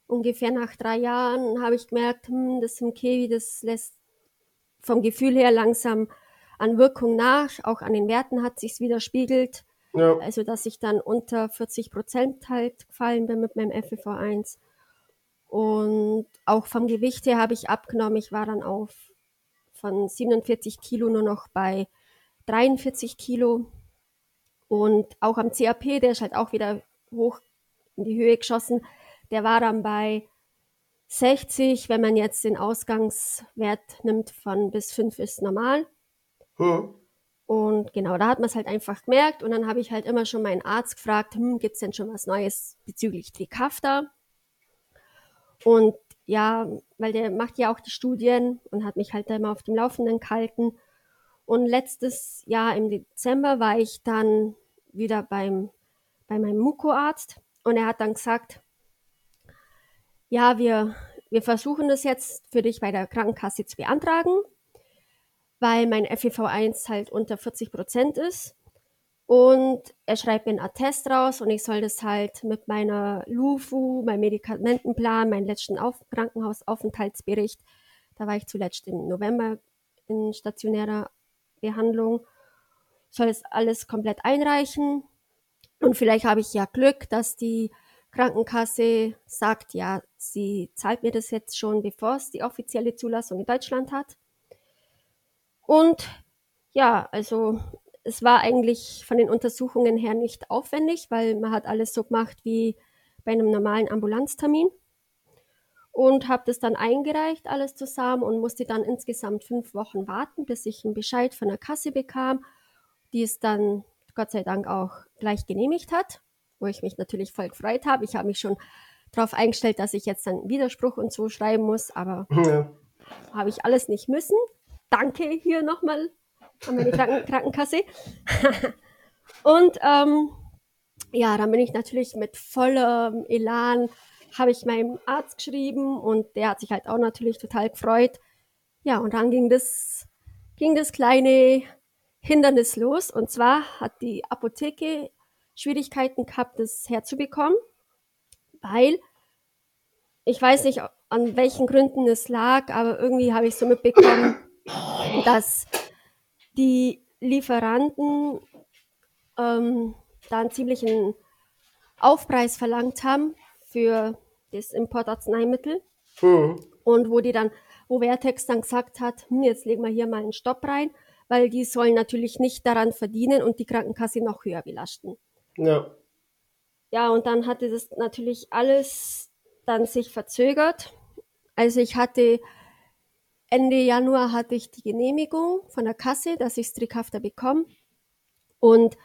ungefähr nach drei Jahren habe ich gemerkt, hm, das Simkevi, das lässt vom Gefühl her langsam an Wirkung nach, auch an den Werten hat sich's widerspiegelt. Ja. Also, dass ich dann unter 40 Prozent halt gefallen bin mit meinem FEV1. Und auch vom Gewicht her habe ich abgenommen. Ich war dann auf von 47 Kilo nur noch bei 43 Kilo. Und auch am CAP, der ist halt auch wieder hoch in die Höhe geschossen. Der war dann bei 60, wenn man jetzt den Ausgangswert nimmt von bis 5 ist normal. Mhm. Und genau, da hat man es halt einfach gemerkt. Und dann habe ich halt immer schon meinen Arzt gefragt, hm, gibt es denn schon was Neues bezüglich Trikafta? Und ja, weil der macht ja auch die Studien und hat mich halt da immer auf dem Laufenden gehalten. Und letztes Jahr im Dezember war ich dann wieder beim, bei meinem Muko-Arzt und er hat dann gesagt, ja, wir, wir versuchen das jetzt für dich bei der Krankenkasse zu beantragen, weil mein FEV1 halt unter 40 Prozent ist. Und er schreibt mir einen Attest raus und ich soll das halt mit meiner LUFU, meinem Medikamentenplan, meinen letzten Auf Krankenhausaufenthaltsbericht, da war ich zuletzt im November in stationärer Behandlung, soll es alles komplett einreichen. Und vielleicht habe ich ja Glück, dass die Krankenkasse sagt, ja, sie zahlt mir das jetzt schon, bevor es die offizielle Zulassung in Deutschland hat. Und ja, also es war eigentlich von den Untersuchungen her nicht aufwendig, weil man hat alles so gemacht wie bei einem normalen Ambulanztermin und habe das dann eingereicht, alles zusammen und musste dann insgesamt fünf Wochen warten, bis ich einen Bescheid von der Kasse bekam, die es dann Gott sei Dank auch gleich genehmigt hat, wo ich mich natürlich voll gefreut habe. Ich habe mich schon darauf eingestellt, dass ich jetzt dann Widerspruch und so schreiben muss, aber Ja. habe ich alles nicht müssen. Danke hier nochmal an meine Kranken Krankenkasse. und ähm, ja, dann bin ich natürlich mit vollem Elan, habe ich meinem Arzt geschrieben und der hat sich halt auch natürlich total gefreut. Ja, und dann ging das, ging das kleine Hindernis los. Und zwar hat die Apotheke Schwierigkeiten gehabt, das herzubekommen, weil ich weiß nicht, an welchen Gründen es lag, aber irgendwie habe ich so mitbekommen, dass die Lieferanten ähm, da einen ziemlichen Aufpreis verlangt haben für das Importarzneimittel. Mhm. Und wo die dann, wo Vertex dann gesagt hat, hm, jetzt legen wir hier mal einen Stopp rein, weil die sollen natürlich nicht daran verdienen und die Krankenkasse noch höher belasten. Ja. Ja, und dann hatte das natürlich alles dann sich verzögert. Also ich hatte Ende Januar hatte ich die Genehmigung von der Kasse, dass ich Strickhafter bekomme. Und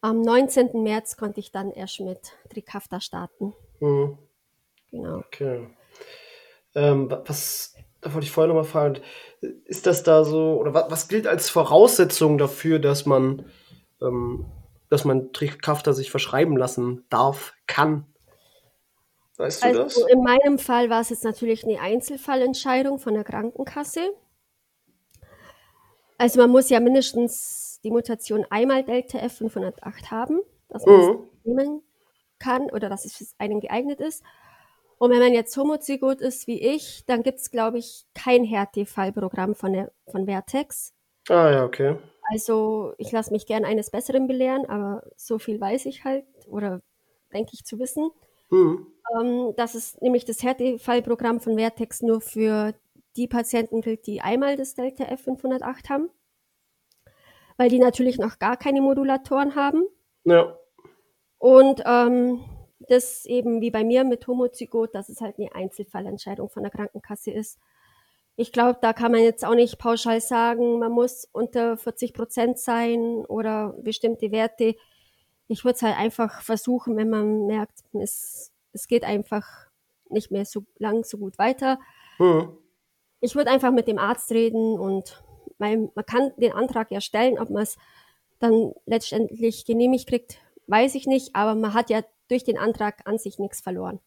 am 19. März konnte ich dann erst mit Trickhafter starten. Mhm. Genau. Okay. Ähm, wa- was, da wollte ich vorher noch mal fragen, ist das da so, oder was, was gilt als Voraussetzung dafür, dass man, ähm, dass man Trickhafter sich verschreiben lassen darf, kann? Weißt du das? Also in meinem Fall war es jetzt natürlich eine Einzelfallentscheidung von der Krankenkasse. Also man muss ja mindestens die Mutation einmal Delta F508 haben, dass man es Mhm. nehmen kann oder dass es für einen geeignet ist. Und wenn man jetzt homozygot ist wie ich, dann gibt es, glaube ich, kein Härtefallprogramm von, der, von Vertex. Ah ja, okay. Also ich lasse mich gern eines Besseren belehren, aber so viel weiß ich halt oder denke ich zu wissen. Mhm. Ähm, dass es nämlich das Härtefallprogramm von Vertex nur für die Patienten gilt, die einmal das Delta F508 haben, weil die natürlich noch gar keine Modulatoren haben. Ja. Und ähm, das eben wie bei mir mit Homozygot, dass es halt eine Einzelfallentscheidung von der Krankenkasse ist. Ich glaube, da kann man jetzt auch nicht pauschal sagen, man muss unter 40 Prozent sein oder bestimmte Werte. Ich würde es halt einfach versuchen, wenn man merkt, es, es geht einfach nicht mehr so lang, so gut weiter. Mhm. Ich würde einfach mit dem Arzt reden und weil man kann den Antrag ja stellen, ob man es dann letztendlich genehmigt kriegt, weiß ich nicht, aber man hat ja durch den Antrag an sich nichts verloren.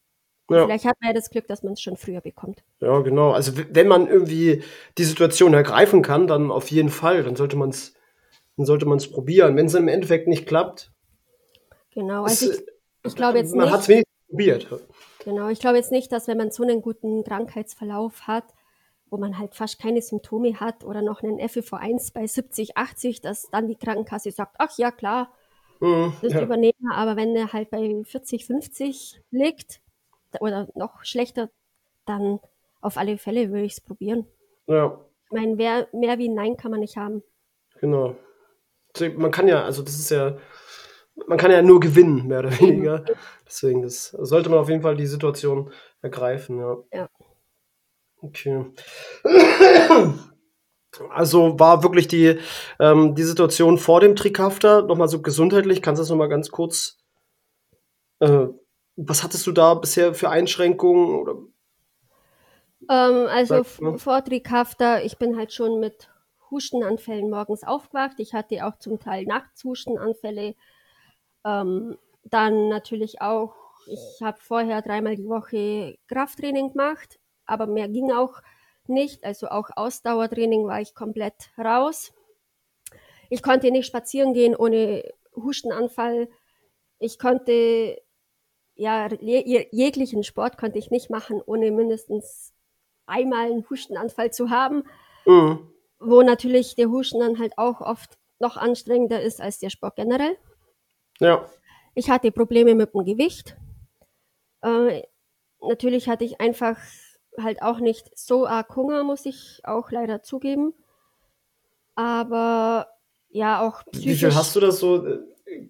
Ja. Vielleicht hat man ja das Glück, dass man es schon früher bekommt. Ja, genau. Also wenn man irgendwie die Situation ergreifen kann, dann auf jeden Fall. Dann sollte man es, dann sollte man es probieren. Wenn es im Endeffekt nicht klappt, Genau, es, also ich, ich glaube jetzt man hat es nicht, wenigstens probiert. genau, ich glaube jetzt nicht, dass wenn man so einen guten Krankheitsverlauf hat, wo man halt fast keine Symptome hat oder noch einen FEV1 bei 70, 80, dass dann die Krankenkasse sagt, ach ja, klar, Mhm. das Ja. übernehmen wir, aber wenn der halt bei 40, 50 liegt oder noch schlechter, dann auf alle Fälle würde ich es probieren. ja, Ich meine, wer, mehr wie ein Nein kann man nicht haben. genau. Man kann ja, also das ist ja, man kann ja nur gewinnen, mehr oder weniger. Deswegen das, sollte man auf jeden Fall die Situation ergreifen, ja. Ja. Okay. Also war wirklich die, ähm, die Situation vor dem Trickhafter, nochmal so gesundheitlich, kannst du das nochmal ganz kurz, äh, was hattest du da bisher für Einschränkungen? Oder? Ähm, also Sag f- vor Trickhafter, ich bin halt schon mit Hustenanfällen morgens aufgewacht. Ich hatte auch zum Teil nachts Hustenanfälle. Ähm, dann natürlich auch, ich habe vorher dreimal die Woche Krafttraining gemacht, aber mehr ging auch nicht. Also auch Ausdauertraining war ich komplett raus. Ich konnte nicht spazieren gehen ohne Hustenanfall. Ich konnte, ja, je, jeglichen Sport konnte ich nicht machen, ohne mindestens einmal einen Hustenanfall zu haben, Mhm. wo natürlich der Husten dann halt auch oft noch anstrengender ist als der Sport generell. Ja, Ich hatte Probleme mit dem Gewicht. Äh, natürlich hatte ich einfach halt auch nicht so arg Hunger, muss ich auch leider zugeben. Aber ja, auch wie viel psychisch. hast du das so äh,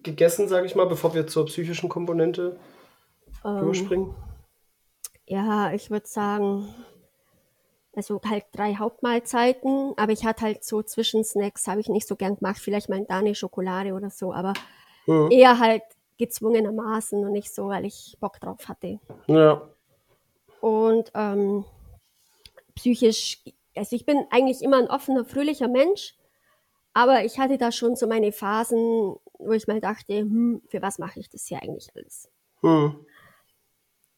gegessen, sage ich mal, bevor wir zur psychischen Komponente ähm, überspringen? ja, ich würde sagen, also halt drei Hauptmahlzeiten, aber ich hatte halt so Zwischensnacks, habe ich nicht so gern gemacht, vielleicht mal eine Schokolade oder so, aber Mhm. eher halt gezwungenermaßen und nicht so, weil ich Bock drauf hatte. Ja, Und ähm, psychisch, also ich bin eigentlich immer ein offener, fröhlicher Mensch, aber ich hatte da schon so meine Phasen, wo ich mal dachte, hm, für was mache ich das hier eigentlich alles? mhm.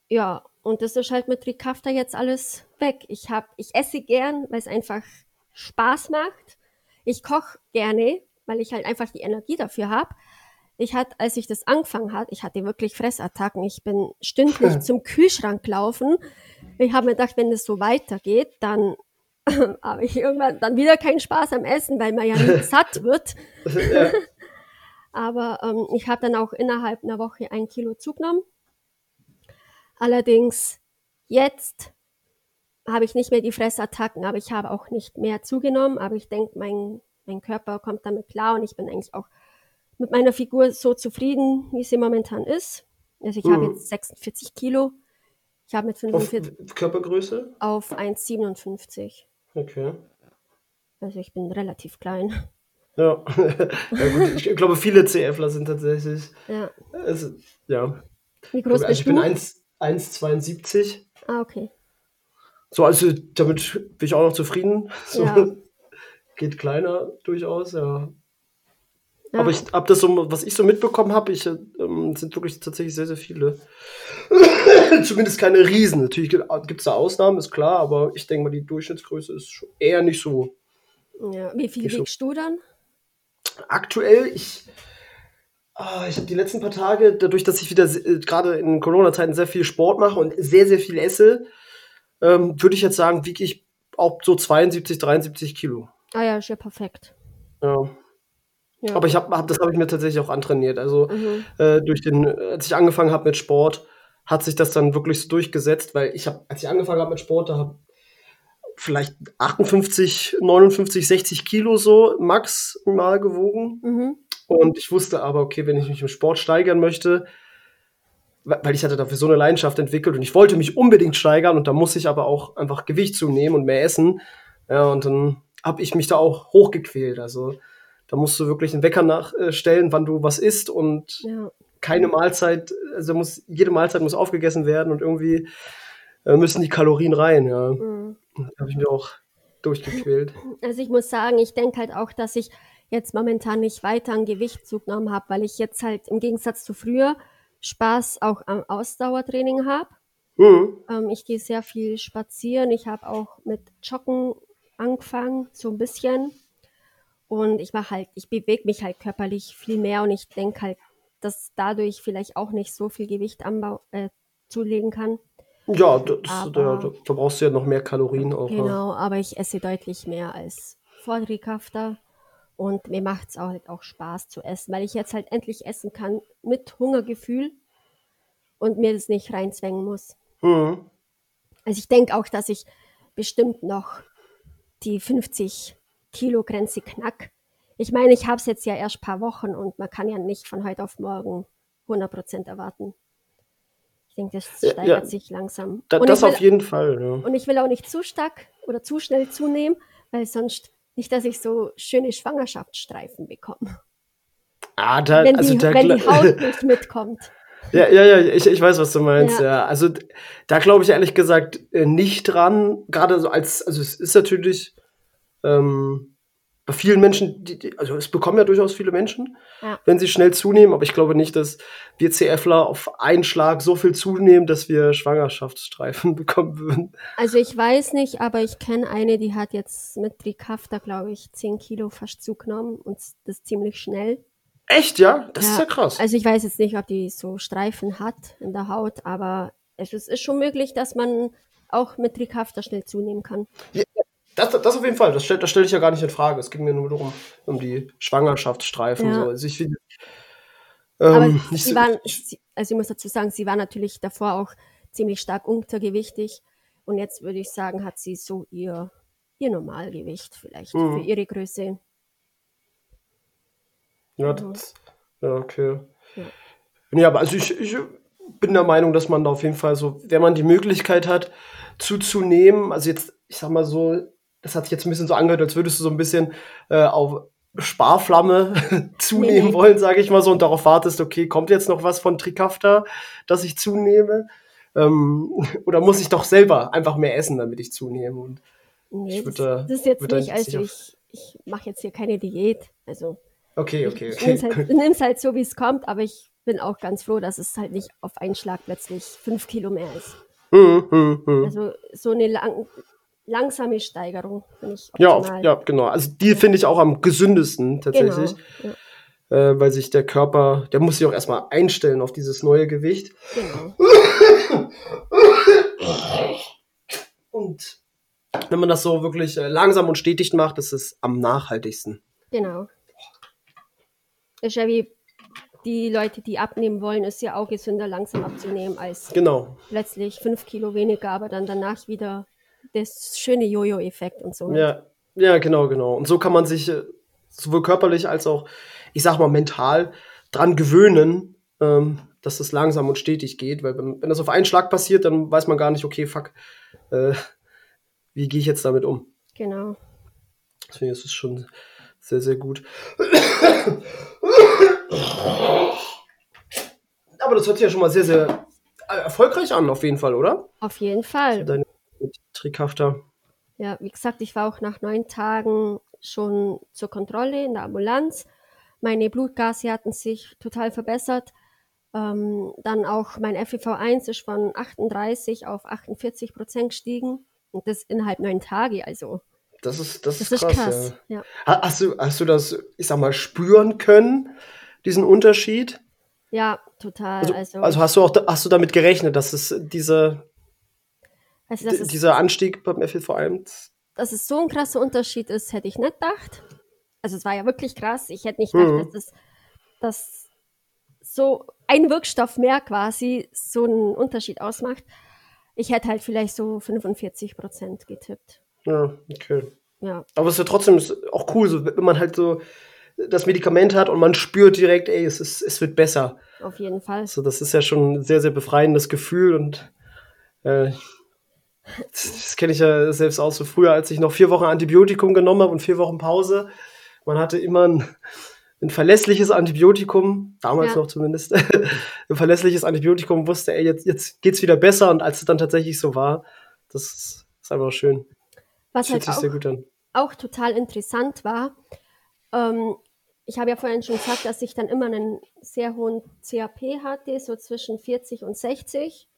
Ja, und das ist halt mit Trikafta jetzt alles weg. Ich hab, ich esse gern, weil es einfach Spaß macht. Ich koche gerne, weil ich halt einfach die Energie dafür habe. Ich hatte, als ich das angefangen hat, ich hatte wirklich Fressattacken. Ich bin stündlich zum Kühlschrank laufen. Ich habe mir gedacht, wenn es so weitergeht, dann habe ich irgendwann dann wieder keinen Spaß am Essen, weil man ja nicht satt wird. Ja. Aber ähm, ich habe dann auch innerhalb einer Woche ein Kilo zugenommen. Allerdings jetzt habe ich nicht mehr die Fressattacken, aber ich habe auch nicht mehr zugenommen. Aber ich denke, mein, mein Körper kommt damit klar und ich bin eigentlich auch mit meiner Figur so zufrieden, wie sie momentan ist. Also ich mhm. habe jetzt 46 Kilo. Ich habe mit 45 auf Körpergröße auf 1,57. Okay. Also ich bin relativ klein. Ja, ja gut, ich glaube, viele CFler sind tatsächlich. Ja. Also, ja. Wie groß also bist ich bin 1,72. Ah, okay. So, also damit bin ich auch noch zufrieden. So, ja. Geht kleiner durchaus, ja. Ja. Aber ich habe das so, was ich so mitbekommen habe, ich ähm, sind wirklich tatsächlich sehr, sehr viele. Zumindest keine Riesen. Natürlich gibt es da Ausnahmen, ist klar, aber ich denke mal, die Durchschnittsgröße ist eher nicht so. Ja, wie viel wiegst so. du dann? Aktuell, ich, oh, ich habe die letzten paar Tage, dadurch, dass ich wieder äh, gerade in Corona-Zeiten sehr viel Sport mache und sehr, sehr viel esse, ähm, würde ich jetzt sagen, wiege ich auch so 72, 73 Kilo. Ah ja, ist ja perfekt. Ja. Ja. Aber ich hab, hab das habe ich mir tatsächlich auch antrainiert. Also mhm. äh, durch den, als ich angefangen habe mit Sport, hat sich das dann wirklich so durchgesetzt, weil ich habe, als ich angefangen habe mit Sport, da habe vielleicht 58, 59, 60 Kilo so maximal gewogen. Mhm. Und ich wusste aber, okay, wenn ich mich im Sport steigern möchte, weil ich hatte dafür so eine Leidenschaft entwickelt und ich wollte mich unbedingt steigern und da muss ich aber auch einfach Gewicht zunehmen und mehr essen. Ja, und dann habe ich mich da auch hochgequält. Also da musst du wirklich einen Wecker nachstellen, wann du was isst und ja. keine Mahlzeit, also muss, jede Mahlzeit muss aufgegessen werden und irgendwie äh, müssen die Kalorien rein, ja. Mhm. Da habe ich mich auch durchgequält. Also ich muss sagen, ich denke halt auch, dass ich jetzt momentan nicht weiter an Gewicht zugenommen habe, weil ich jetzt halt im Gegensatz zu früher Spaß auch am Ausdauertraining habe. Mhm. Ähm, ich gehe sehr viel spazieren. Ich habe auch mit Joggen angefangen, so ein bisschen. Und ich mache halt, ich bewege mich halt körperlich viel mehr und ich denke halt, dass dadurch vielleicht auch nicht so viel Gewicht anbau, äh, zulegen kann. Ja, das, da, da, brauchst du ja noch mehr Kalorien auch. Genau, aber ich esse deutlich mehr als vor Recafter. Und mir macht es auch, halt auch Spaß zu essen, weil ich jetzt halt endlich essen kann mit Hungergefühl und mir das nicht reinzwängen muss. Mhm. Also ich denke auch, dass ich bestimmt noch die 50 Kilo Grenze knack. Ich meine, ich habe es jetzt ja erst ein paar Wochen und man kann ja nicht von heute auf morgen 100 Prozent erwarten. Ich denke, das steigert ja, sich langsam. Da, das will, auf jeden Fall. Ja. Und ich will auch nicht zu stark oder zu schnell zunehmen, weil sonst nicht, dass ich so schöne Schwangerschaftsstreifen bekomme. Ah, da, wenn also die, da, wenn die Haut nicht mitkommt. Ja, ja, ja, ich, ich weiß, was du meinst, ja. ja. Also da glaube ich ehrlich gesagt äh, nicht dran. Gerade so als, also es ist natürlich ähm, bei vielen Menschen, die, die, also es bekommen ja durchaus viele Menschen, ja. wenn sie schnell zunehmen, aber ich glaube nicht, dass wir CFler auf einen Schlag so viel zunehmen, dass wir Schwangerschaftsstreifen bekommen würden. Also ich weiß nicht, aber ich kenne eine, die hat jetzt mit Trikafta, glaube ich, 10 Kilo fast zugenommen und das ziemlich schnell. Echt, ja? Das ja. ist ja krass. Also ich weiß jetzt nicht, ob die so Streifen hat in der Haut, aber es ist schon möglich, dass man auch mit Trikafta schnell zunehmen kann. Ja, das, das auf jeden Fall, das, das stelle ich ja gar nicht in Frage. Es ging mir nur darum, um die Schwangerschaftsstreifen. Ja. So. Also ich finde, ähm, Aber sie waren, also ich muss dazu sagen, sie war natürlich davor auch ziemlich stark untergewichtig. Und jetzt würde ich sagen, hat sie so ihr, ihr Normalgewicht vielleicht mhm. für ihre Größe. Ja, das, ja okay. Ja. ja, aber also ich, ich bin der Meinung, dass man da auf jeden Fall so, wenn man die Möglichkeit hat, zuzunehmen, also jetzt, ich sag mal so, das hat sich jetzt ein bisschen so angehört, als würdest du so ein bisschen äh, auf Sparflamme zunehmen nee. wollen, sage ich mal so, und darauf wartest, okay, kommt jetzt noch was von Trikafta, dass ich zunehme? Ähm, oder muss ich doch selber einfach mehr essen, damit ich zunehme? Und nee, ich würde, das, ist jetzt nicht, also ich, ich mache jetzt hier keine Diät. Also okay, okay. Ich, ich halt, nehme es halt so, wie es kommt, aber ich bin auch ganz froh, dass es halt nicht auf einen Schlag plötzlich fünf Kilo mehr ist. Hm, hm, hm. Also so eine lang, langsame Steigerung. Ja, ja, genau. Also die finde ich auch am gesündesten tatsächlich. Genau, ja. äh, weil sich der Körper, der muss sich auch erstmal einstellen auf dieses neue Gewicht. Genau. und wenn man das so wirklich äh, langsam und stetig macht, ist es am nachhaltigsten. Genau. Ist ja wie die Leute, die abnehmen wollen, ist ja auch gesünder, langsam abzunehmen, als Genau. letztlich fünf Kilo weniger, aber dann danach wieder das schöne Jojo-Effekt und so. Ja, ja, genau, genau. Und so kann man sich äh, sowohl körperlich als auch, ich sag mal, mental dran gewöhnen, ähm, dass es langsam und stetig geht. Weil wenn, wenn das auf einen Schlag passiert, dann weiß man gar nicht, okay, fuck, äh, wie gehe ich jetzt damit um? Genau. Deswegen ist es schon sehr, sehr gut. Aber das hört sich ja schon mal sehr, sehr äh, erfolgreich an, auf jeden Fall, oder? Auf jeden Fall. Deine Trickhafter. Ja, wie gesagt, ich war auch nach neun Tagen schon zur Kontrolle in der Ambulanz. Meine Blutgase hatten sich total verbessert. Ähm, dann auch mein FEV1 ist von 38 auf 48 Prozent gestiegen. Und das innerhalb neun Tage. Also, Das ist, das das ist ist krass. krass. Ja. Ja. Ha- Hast du, hast du das, ich sag mal, spüren können, diesen Unterschied? Ja, total. Also, Also, also hast du auch hast du damit gerechnet, dass es diese, also es, dieser Anstieg beim FEV1? dass es so ein krasser Unterschied ist, hätte ich nicht gedacht. Also es war ja wirklich krass. Ich hätte nicht gedacht, Mhm. dass, das, dass so ein Wirkstoff mehr quasi so einen Unterschied ausmacht. Ich hätte halt vielleicht so 45 Prozent getippt. Ja, okay. Ja, Aber es ist ja trotzdem ist auch cool, so, wenn man halt so das Medikament hat und man spürt direkt, ey, es, ist, es wird besser. auf jeden Fall. Also das ist ja schon ein sehr, sehr befreiendes Gefühl und äh, das, kenne ich ja selbst auch so früher, als ich noch vier Wochen Antibiotikum genommen habe und vier Wochen Pause. Man hatte immer ein, ein verlässliches Antibiotikum, damals Ja. noch zumindest, ein verlässliches Antibiotikum, wusste, ey, jetzt, jetzt geht's wieder besser und als es dann tatsächlich so war, das ist, einfach schön. Was halt auch, auch total interessant war, ähm, ich habe ja vorhin schon gesagt, dass ich dann immer einen sehr hohen CAP hatte, so zwischen 40 und 60.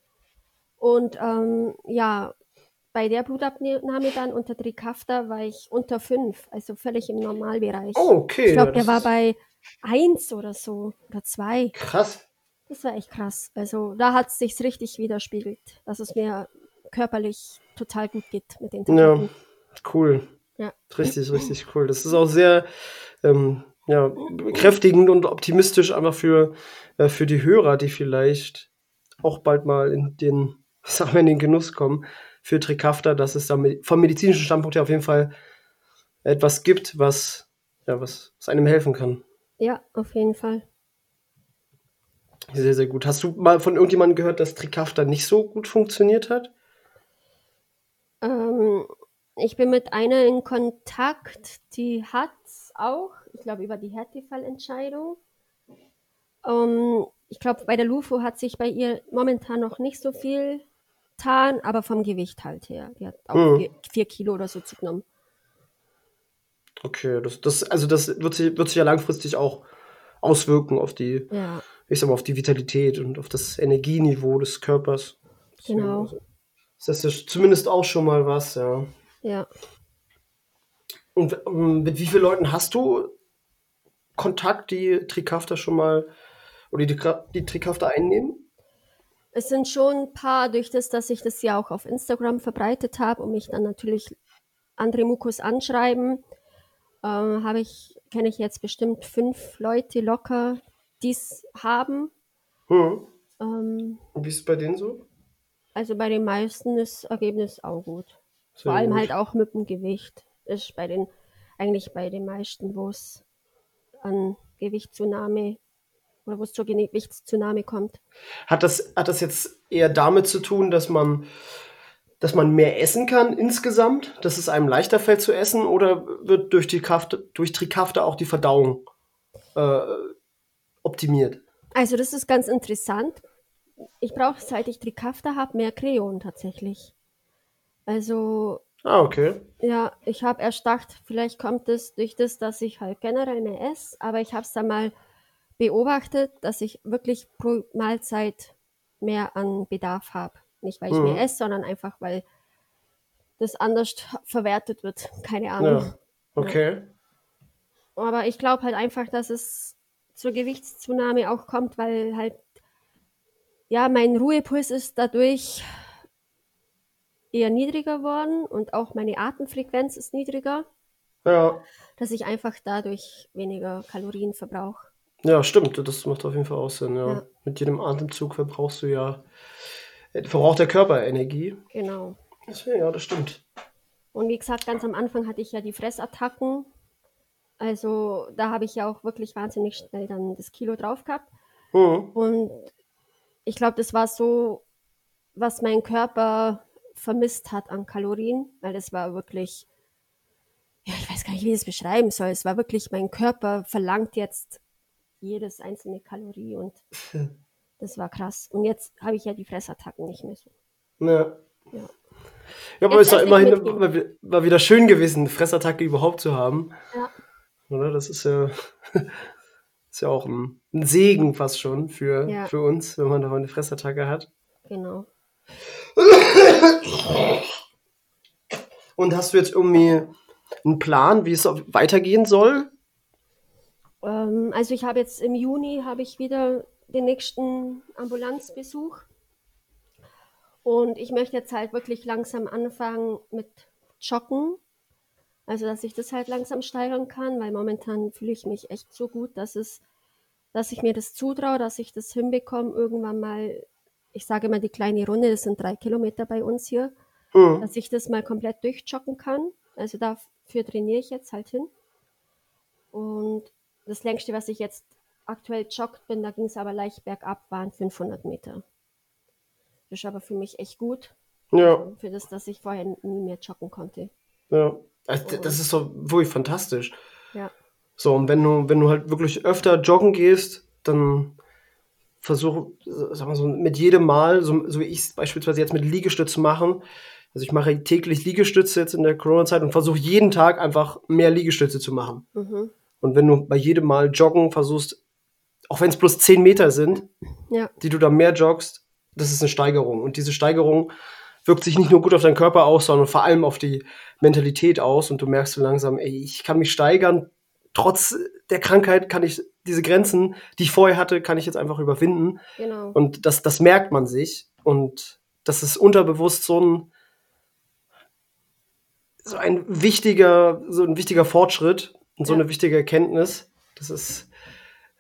Und ähm, ja, bei der Blutabnahme dann unter Trikafta war ich unter 5, also völlig im Normalbereich. Oh, okay. ich glaube, ja, der war bei 1 oder so oder 2. Krass. Das war echt krass. Also da hat es sich richtig widerspiegelt, dass es mir körperlich total gut geht mit den Ja, Tabletten. cool. Ja. Richtig, richtig cool. Das ist auch sehr ähm, ja, bekräftigend und optimistisch einfach für, äh, für die Hörer, die vielleicht auch bald mal in den, ich sag mal, in den Genuss kommen für Trikafta, dass es da vom medizinischen Standpunkt her auf jeden Fall etwas gibt, was, ja, was, was einem helfen kann. Ja, auf jeden Fall. Sehr, sehr gut. Hast du mal von irgendjemandem gehört, dass Trikafta nicht so gut funktioniert hat? Ähm, ich bin mit einer in Kontakt, die hat's auch, ich glaube über die Härtefallentscheidung. Ähm, ich glaube, bei der Lufo hat sich bei ihr momentan noch nicht so viel getan, aber vom Gewicht halt her. Die hat auch Mhm. vier, Kilo oder so zugenommen. Okay, das, das, also das wird sich, wird sich ja langfristig auch auswirken auf die, Ja, ich sag mal, auf die Vitalität und auf das Energieniveau des Körpers. Genau. also, Das ist ja zumindest auch schon mal was, ja. Ja. Und ähm, mit wie vielen Leuten hast du Kontakt, die Trikafta schon mal oder die, die Trikafta einnehmen? Es sind schon ein paar, durch das, dass ich das ja auch auf Instagram verbreitet habe und mich dann natürlich andere Mukos anschreiben, äh, habe ich, kenne ich jetzt bestimmt fünf Leute locker, die es haben. Hm. Ähm, Und wie ist es bei denen so? also bei den meisten ist das Ergebnis auch gut. Sehr Vor allem gut. halt auch mit dem Gewicht. Ist bei den, eigentlich bei den meisten, wo es an Gewichtszunahme oder wo es zur Gewichtszunahme kommt. Hat das, hat das jetzt eher damit zu tun, dass man, dass man mehr essen kann insgesamt, dass es einem leichter fällt zu essen, oder wird durch die Kraft, durch Trikafta auch die Verdauung äh, optimiert? Also das ist ganz interessant. Ich brauche, seit ich Trikafta habe, mehr Kreon tatsächlich. Also Ah, okay. ja, ich habe erst gedacht, vielleicht kommt es durch das, dass ich halt generell mehr esse, aber ich habe es dann mal beobachtet, dass ich wirklich pro Mahlzeit mehr an Bedarf habe. Nicht, weil ich Mhm. mehr esse, sondern einfach, weil das anders verwertet wird. Keine Ahnung. Ja. Okay. Aber ich glaube halt einfach, dass es zur Gewichtszunahme auch kommt, weil halt, ja, mein Ruhepuls ist dadurch eher niedriger geworden und auch meine Atemfrequenz ist niedriger, Ja. dass ich einfach dadurch weniger Kalorien verbrauche. Ja, stimmt. Das macht auf jeden Fall auch Sinn, ja. Ja. Mit jedem Atemzug verbrauchst du ja, äh, verbraucht der Körper Energie. Genau. Deswegen, ja, das stimmt. Und wie gesagt, ganz am Anfang hatte ich ja die Fressattacken. Also da habe ich ja auch wirklich wahnsinnig schnell dann das Kilo drauf gehabt. Mhm. Und ich glaube, das war so, was mein Körper vermisst hat an Kalorien, weil das war wirklich, ja, ich weiß gar nicht, wie ich es beschreiben soll. Es war wirklich, mein Körper verlangt jetzt jedes einzelne Kalorie und das war krass. Und jetzt habe ich ja die Fressattacken nicht mehr so. Ja. Ja. Ja, aber es war immerhin wi- war wieder schön gewesen, eine Fressattacke überhaupt zu haben. Ja. Oder? Das ist ja, ist ja auch ein, ein Segen fast schon für, Ja. für uns, wenn man da mal eine Fressattacke hat. Genau. Und hast du jetzt irgendwie einen Plan, wie es weitergehen soll? Ähm, also ich habe jetzt im Juni habe ich wieder den nächsten Ambulanzbesuch. Und ich möchte jetzt halt wirklich langsam anfangen mit Joggen. Also dass ich das halt langsam steigern kann, weil momentan fühle ich mich echt so gut, dass es, dass ich mir das zutraue, dass ich das hinbekomme, irgendwann mal, ich sage immer die kleine Runde, das sind drei Kilometer bei uns hier, Hm. dass ich das mal komplett durchjoggen kann. Also dafür trainiere ich jetzt halt hin. Und das längste, was ich jetzt aktuell joggt bin, da ging es aber leicht bergab, waren 500 Meter. Das ist aber für mich echt gut, Ja, für das, dass ich vorher nie mehr joggen konnte. ja. Also, das ist doch wirklich fantastisch. Ja, So, und wenn du, wenn du halt wirklich öfter joggen gehst, dann versuche, sag mal so, mit jedem Mal, so, so wie ich es beispielsweise jetzt mit Liegestützen machen. Also ich mache täglich Liegestütze jetzt in der Corona-Zeit und versuche jeden Tag einfach mehr Liegestütze zu machen. mhm. Und wenn du bei jedem Mal joggen versuchst, auch wenn es bloß 10 Meter sind, ja, die du da mehr joggst, das ist eine Steigerung. Und diese Steigerung wirkt sich nicht nur gut auf deinen Körper aus, sondern vor allem auf die Mentalität aus. Und du merkst so langsam, ey, ich kann mich steigern. Trotz der Krankheit kann ich diese Grenzen, die ich vorher hatte, kann ich jetzt einfach überwinden. genau. Und das, das merkt man sich. Und das ist unterbewusst so ein, so ein wichtiger, so ein wichtiger Fortschritt und so Ja. eine wichtige Erkenntnis. Das ist,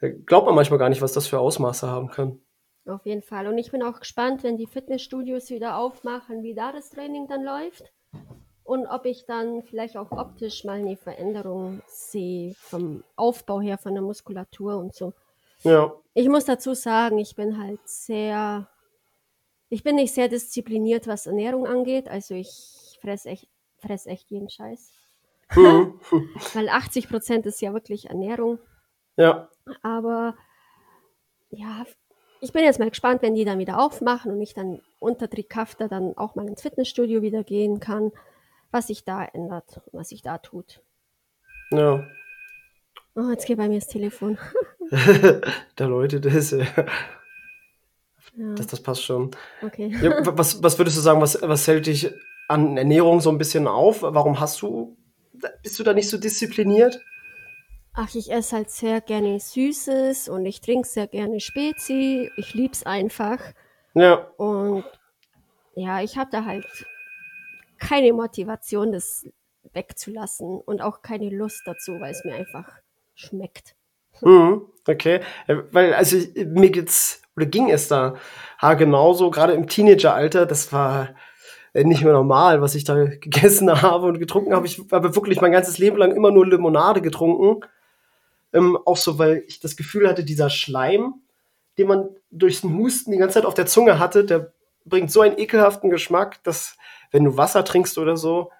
äh, glaubt man manchmal gar nicht, was das für Ausmaße haben kann. Auf jeden Fall. Und ich bin auch gespannt, wenn die Fitnessstudios wieder aufmachen, wie da das Training dann läuft. Und ob ich dann vielleicht auch optisch mal eine Veränderung sehe vom Aufbau her, von der Muskulatur und so. Ja, Ich muss dazu sagen, ich bin halt sehr, ich bin nicht sehr diszipliniert, was Ernährung angeht. Also ich fress echt, fress echt jeden Scheiß. Mhm. Weil 80 Prozent ist ja wirklich Ernährung. ja, Aber ja, ich bin jetzt mal gespannt, wenn die dann wieder aufmachen und ich dann unter Trikafter dann auch mal ins Fitnessstudio wieder gehen kann, was sich da ändert, was sich da tut. ja. Oh, jetzt geht bei mir das Telefon. da Leute, das, äh, Ja, das, das passt schon. okay. Ja, wa- was, was würdest du sagen, was, was hält dich an Ernährung so ein bisschen auf? Warum hast du, bist du da nicht so diszipliniert? Ach, ich esse halt sehr gerne Süßes und ich trinke sehr gerne Spezi. Ich lieb's einfach. Ja, Und ja, ich habe da halt keine Motivation, das wegzulassen und auch keine Lust dazu, weil es mir einfach schmeckt. mhm. okay. Äh, Weil, also mir geht's, oder ging es da ha, genauso, gerade im Teenageralter, das war nicht mehr normal, was ich da gegessen habe und getrunken habe. Ich habe wirklich mein ganzes Leben lang immer nur Limonade getrunken. Ähm, auch so, weil ich das Gefühl hatte, dieser Schleim, den man durch den Husten die ganze Zeit auf der Zunge hatte, der bringt so einen ekelhaften Geschmack, dass wenn du Wasser trinkst oder so,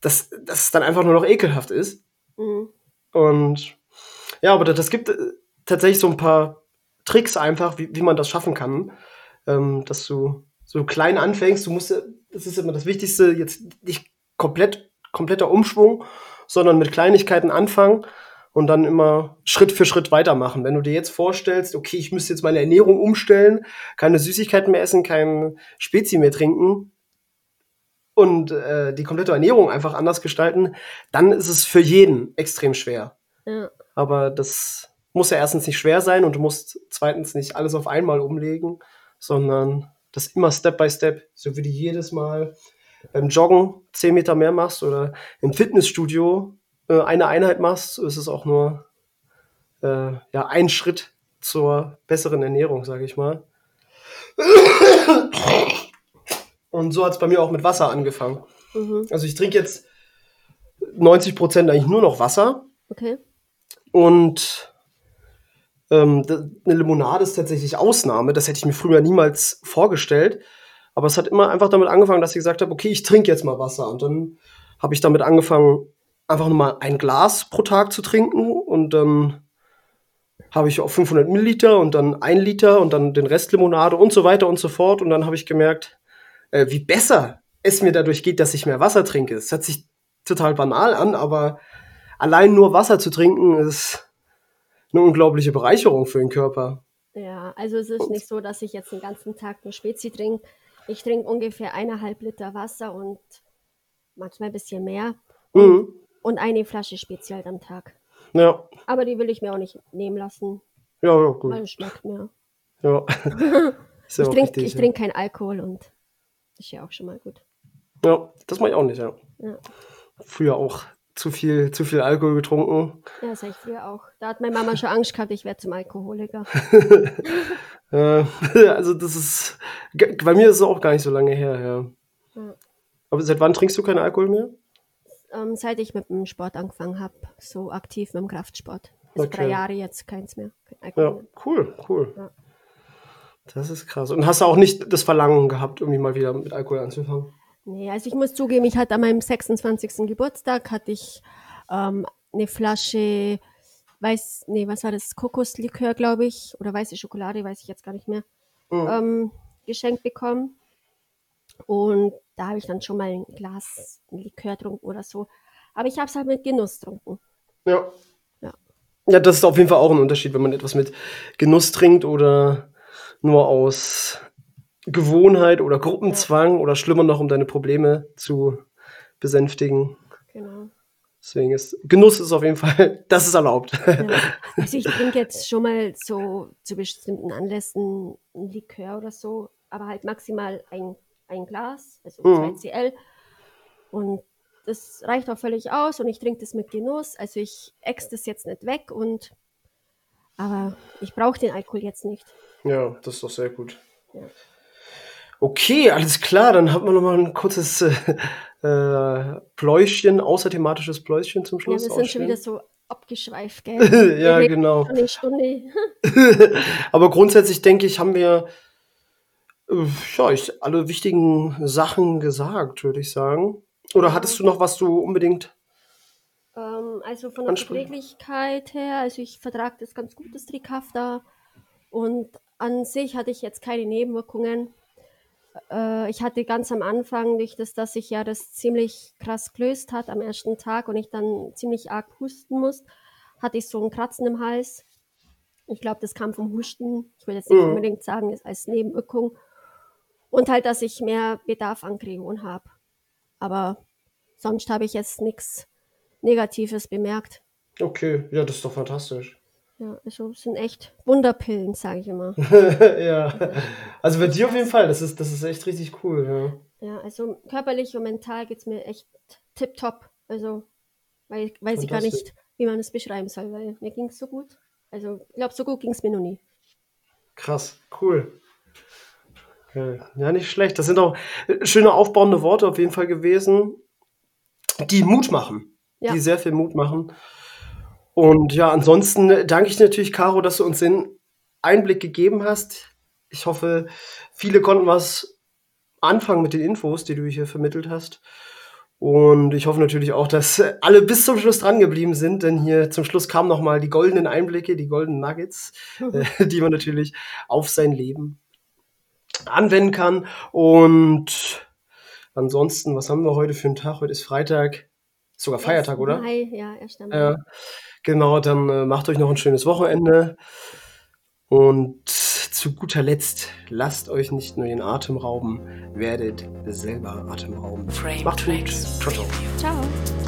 dass, dass es dann einfach nur noch ekelhaft ist. Mhm. Und ja, aber das gibt äh, tatsächlich so ein paar Tricks einfach, wie, wie man das schaffen kann, ähm, dass du so klein anfängst. Du musst, das ist immer das Wichtigste, jetzt nicht komplett, kompletter Umschwung, sondern mit Kleinigkeiten anfangen und dann immer Schritt für Schritt weitermachen. Wenn du dir jetzt vorstellst, okay, ich müsste jetzt meine Ernährung umstellen, keine Süßigkeiten mehr essen, kein Spezi mehr trinken und äh, die komplette Ernährung einfach anders gestalten, dann ist es für jeden extrem schwer. Ja, Aber das muss ja erstens nicht schwer sein und du musst zweitens nicht alles auf einmal umlegen, sondern das immer Step by Step, so wie du jedes Mal beim Joggen 10 Meter mehr machst oder im Fitnessstudio äh, eine Einheit machst, ist es auch nur äh, ja, ein Schritt zur besseren Ernährung, sage ich mal. Und so hat es bei mir auch mit Wasser angefangen. Mhm. Also ich trinke jetzt 90 Prozent eigentlich nur noch Wasser. Okay. Und ähm, eine Limonade ist tatsächlich Ausnahme. Das hätte ich mir früher niemals vorgestellt. Aber es hat immer einfach damit angefangen, dass ich gesagt habe, okay, ich trinke jetzt mal Wasser. Und dann habe ich damit angefangen, einfach nur mal ein Glas pro Tag zu trinken. Und dann habe ich auch 500 Milliliter und dann ein Liter und dann den Rest Limonade und so weiter und so fort. Und dann habe ich gemerkt, äh, wie besser es mir dadurch geht, dass ich mehr Wasser trinke. Es hört sich total banal an, aber allein nur Wasser zu trinken ist eine unglaubliche Bereicherung für den Körper. Ja, also es ist nicht so, dass ich jetzt den ganzen Tag nur Spezi trinke. Ich trinke ungefähr eineinhalb Liter Wasser und manchmal ein bisschen mehr. Und, Mhm. und eine Flasche Spezi halt am Tag. Ja, Aber die will ich mir auch nicht nehmen lassen, ja, ja, weil gut. es schmeckt mir. Ja. Ich trinke richtig, ich ja. trink keinen Alkohol und ist ja auch schon mal gut. Ja, das mache ich auch nicht, ja. Ja. Früher auch zu viel, zu viel Alkohol getrunken. Ja, das habe ich früher auch. Da hat meine Mama schon Angst gehabt, ich werde zum Alkoholiker. Äh, also das ist, bei mir ist es auch gar nicht so lange her, ja. Ja. Aber seit wann trinkst du keinen Alkohol mehr? Ähm, seit ich mit dem Sport angefangen habe, so aktiv mit dem Kraftsport. Also drei Okay. Jahre jetzt keins mehr. Kein Ja, mehr. cool, cool. Ja. Das ist krass. Und hast du auch nicht das Verlangen gehabt, irgendwie mal wieder mit Alkohol anzufangen? Nee, also ich muss zugeben, ich hatte an meinem 26. Geburtstag hatte ich ähm, eine Flasche weiß, nee, was war das? Kokoslikör, glaube ich, oder weiße Schokolade, weiß ich jetzt gar nicht mehr, Mhm. ähm, geschenkt bekommen. Und da habe ich dann schon mal ein Glas Likör getrunken oder so. Aber ich habe es halt mit Genuss getrunken. Ja. Ja. Ja, das ist auf jeden Fall auch ein Unterschied, wenn man etwas mit Genuss trinkt oder nur aus Gewohnheit oder Gruppenzwang oder schlimmer noch, um deine Probleme zu besänftigen. Genau. Deswegen ist Genuss ist auf jeden Fall, das ist erlaubt. Ja. Also ich trinke jetzt schon mal so zu bestimmten Anlässen ein Likör oder so, aber halt maximal ein, ein Glas, also Mhm. 2 CL. Und das reicht auch völlig aus und ich trinke das mit Genuss. Also ich ex das jetzt nicht weg und aber ich brauche den Alkohol jetzt nicht. Ja, das ist doch sehr gut. Ja. Okay, alles klar, dann hat man noch mal ein kurzes äh, äh, Pläuschen, außerthematisches Pläuschen zum Ja, Schluss. wir sind schon wieder so abgeschweift, gell? ja, genau. Eine Stunde. Aber grundsätzlich denke ich, haben wir äh, ja, ich, alle wichtigen Sachen gesagt, würde ich sagen. Oder hattest du noch was du unbedingt? Ähm, also von der. Verträglichkeit her, also ich vertrage das ganz gut, das Trikafta. Und an sich hatte ich jetzt keine Nebenwirkungen. Äh, ich hatte ganz am Anfang, durch das, dass sich ja das ziemlich krass gelöst hat am ersten Tag und ich dann ziemlich arg husten musste, hatte ich so ein Kratzen im Hals. Ich glaube, das kam vom Husten. Ich will jetzt nicht Mhm. unbedingt sagen, ist als Nebenwirkung. Und halt, dass ich mehr Bedarf an Kreon habe. Aber sonst habe ich jetzt nichts Negatives bemerkt. Okay, ja, das ist doch fantastisch. Ja, also sind echt Wunderpillen, sage ich immer. ja. Also bei dir auf jeden Fall, das ist, das ist echt richtig cool, ja. Ja, also körperlich und mental geht es mir echt tipptopp. Also, weil weiß ich gar nicht, wie man es beschreiben soll, weil mir ging es so gut. Also, ich glaube, so gut ging es mir noch nie. Krass, cool. Okay. Ja, nicht schlecht. Das sind auch schöne aufbauende Worte auf jeden Fall gewesen, die Mut machen, Ja. die sehr viel Mut machen. Und ja, ansonsten danke ich natürlich, Caro, dass du uns den Einblick gegeben hast. Ich hoffe, viele konnten was anfangen mit den Infos, die du hier vermittelt hast. Und ich hoffe natürlich auch, dass alle bis zum Schluss dran geblieben sind, denn hier zum Schluss kamen nochmal die goldenen Einblicke, die goldenen Nuggets, äh, die man natürlich auf sein Leben anwenden kann. Und ansonsten, was haben wir heute für einen Tag? Heute ist Freitag, sogar Feiertag, oder? Mai, ja, erst einmal. Ja, genau, dann äh, macht euch noch ein schönes Wochenende. Und zu guter Letzt, lasst euch nicht nur den Atem rauben, werdet selber Atem rauben. Macht's gut. Ciao, ciao. Ciao.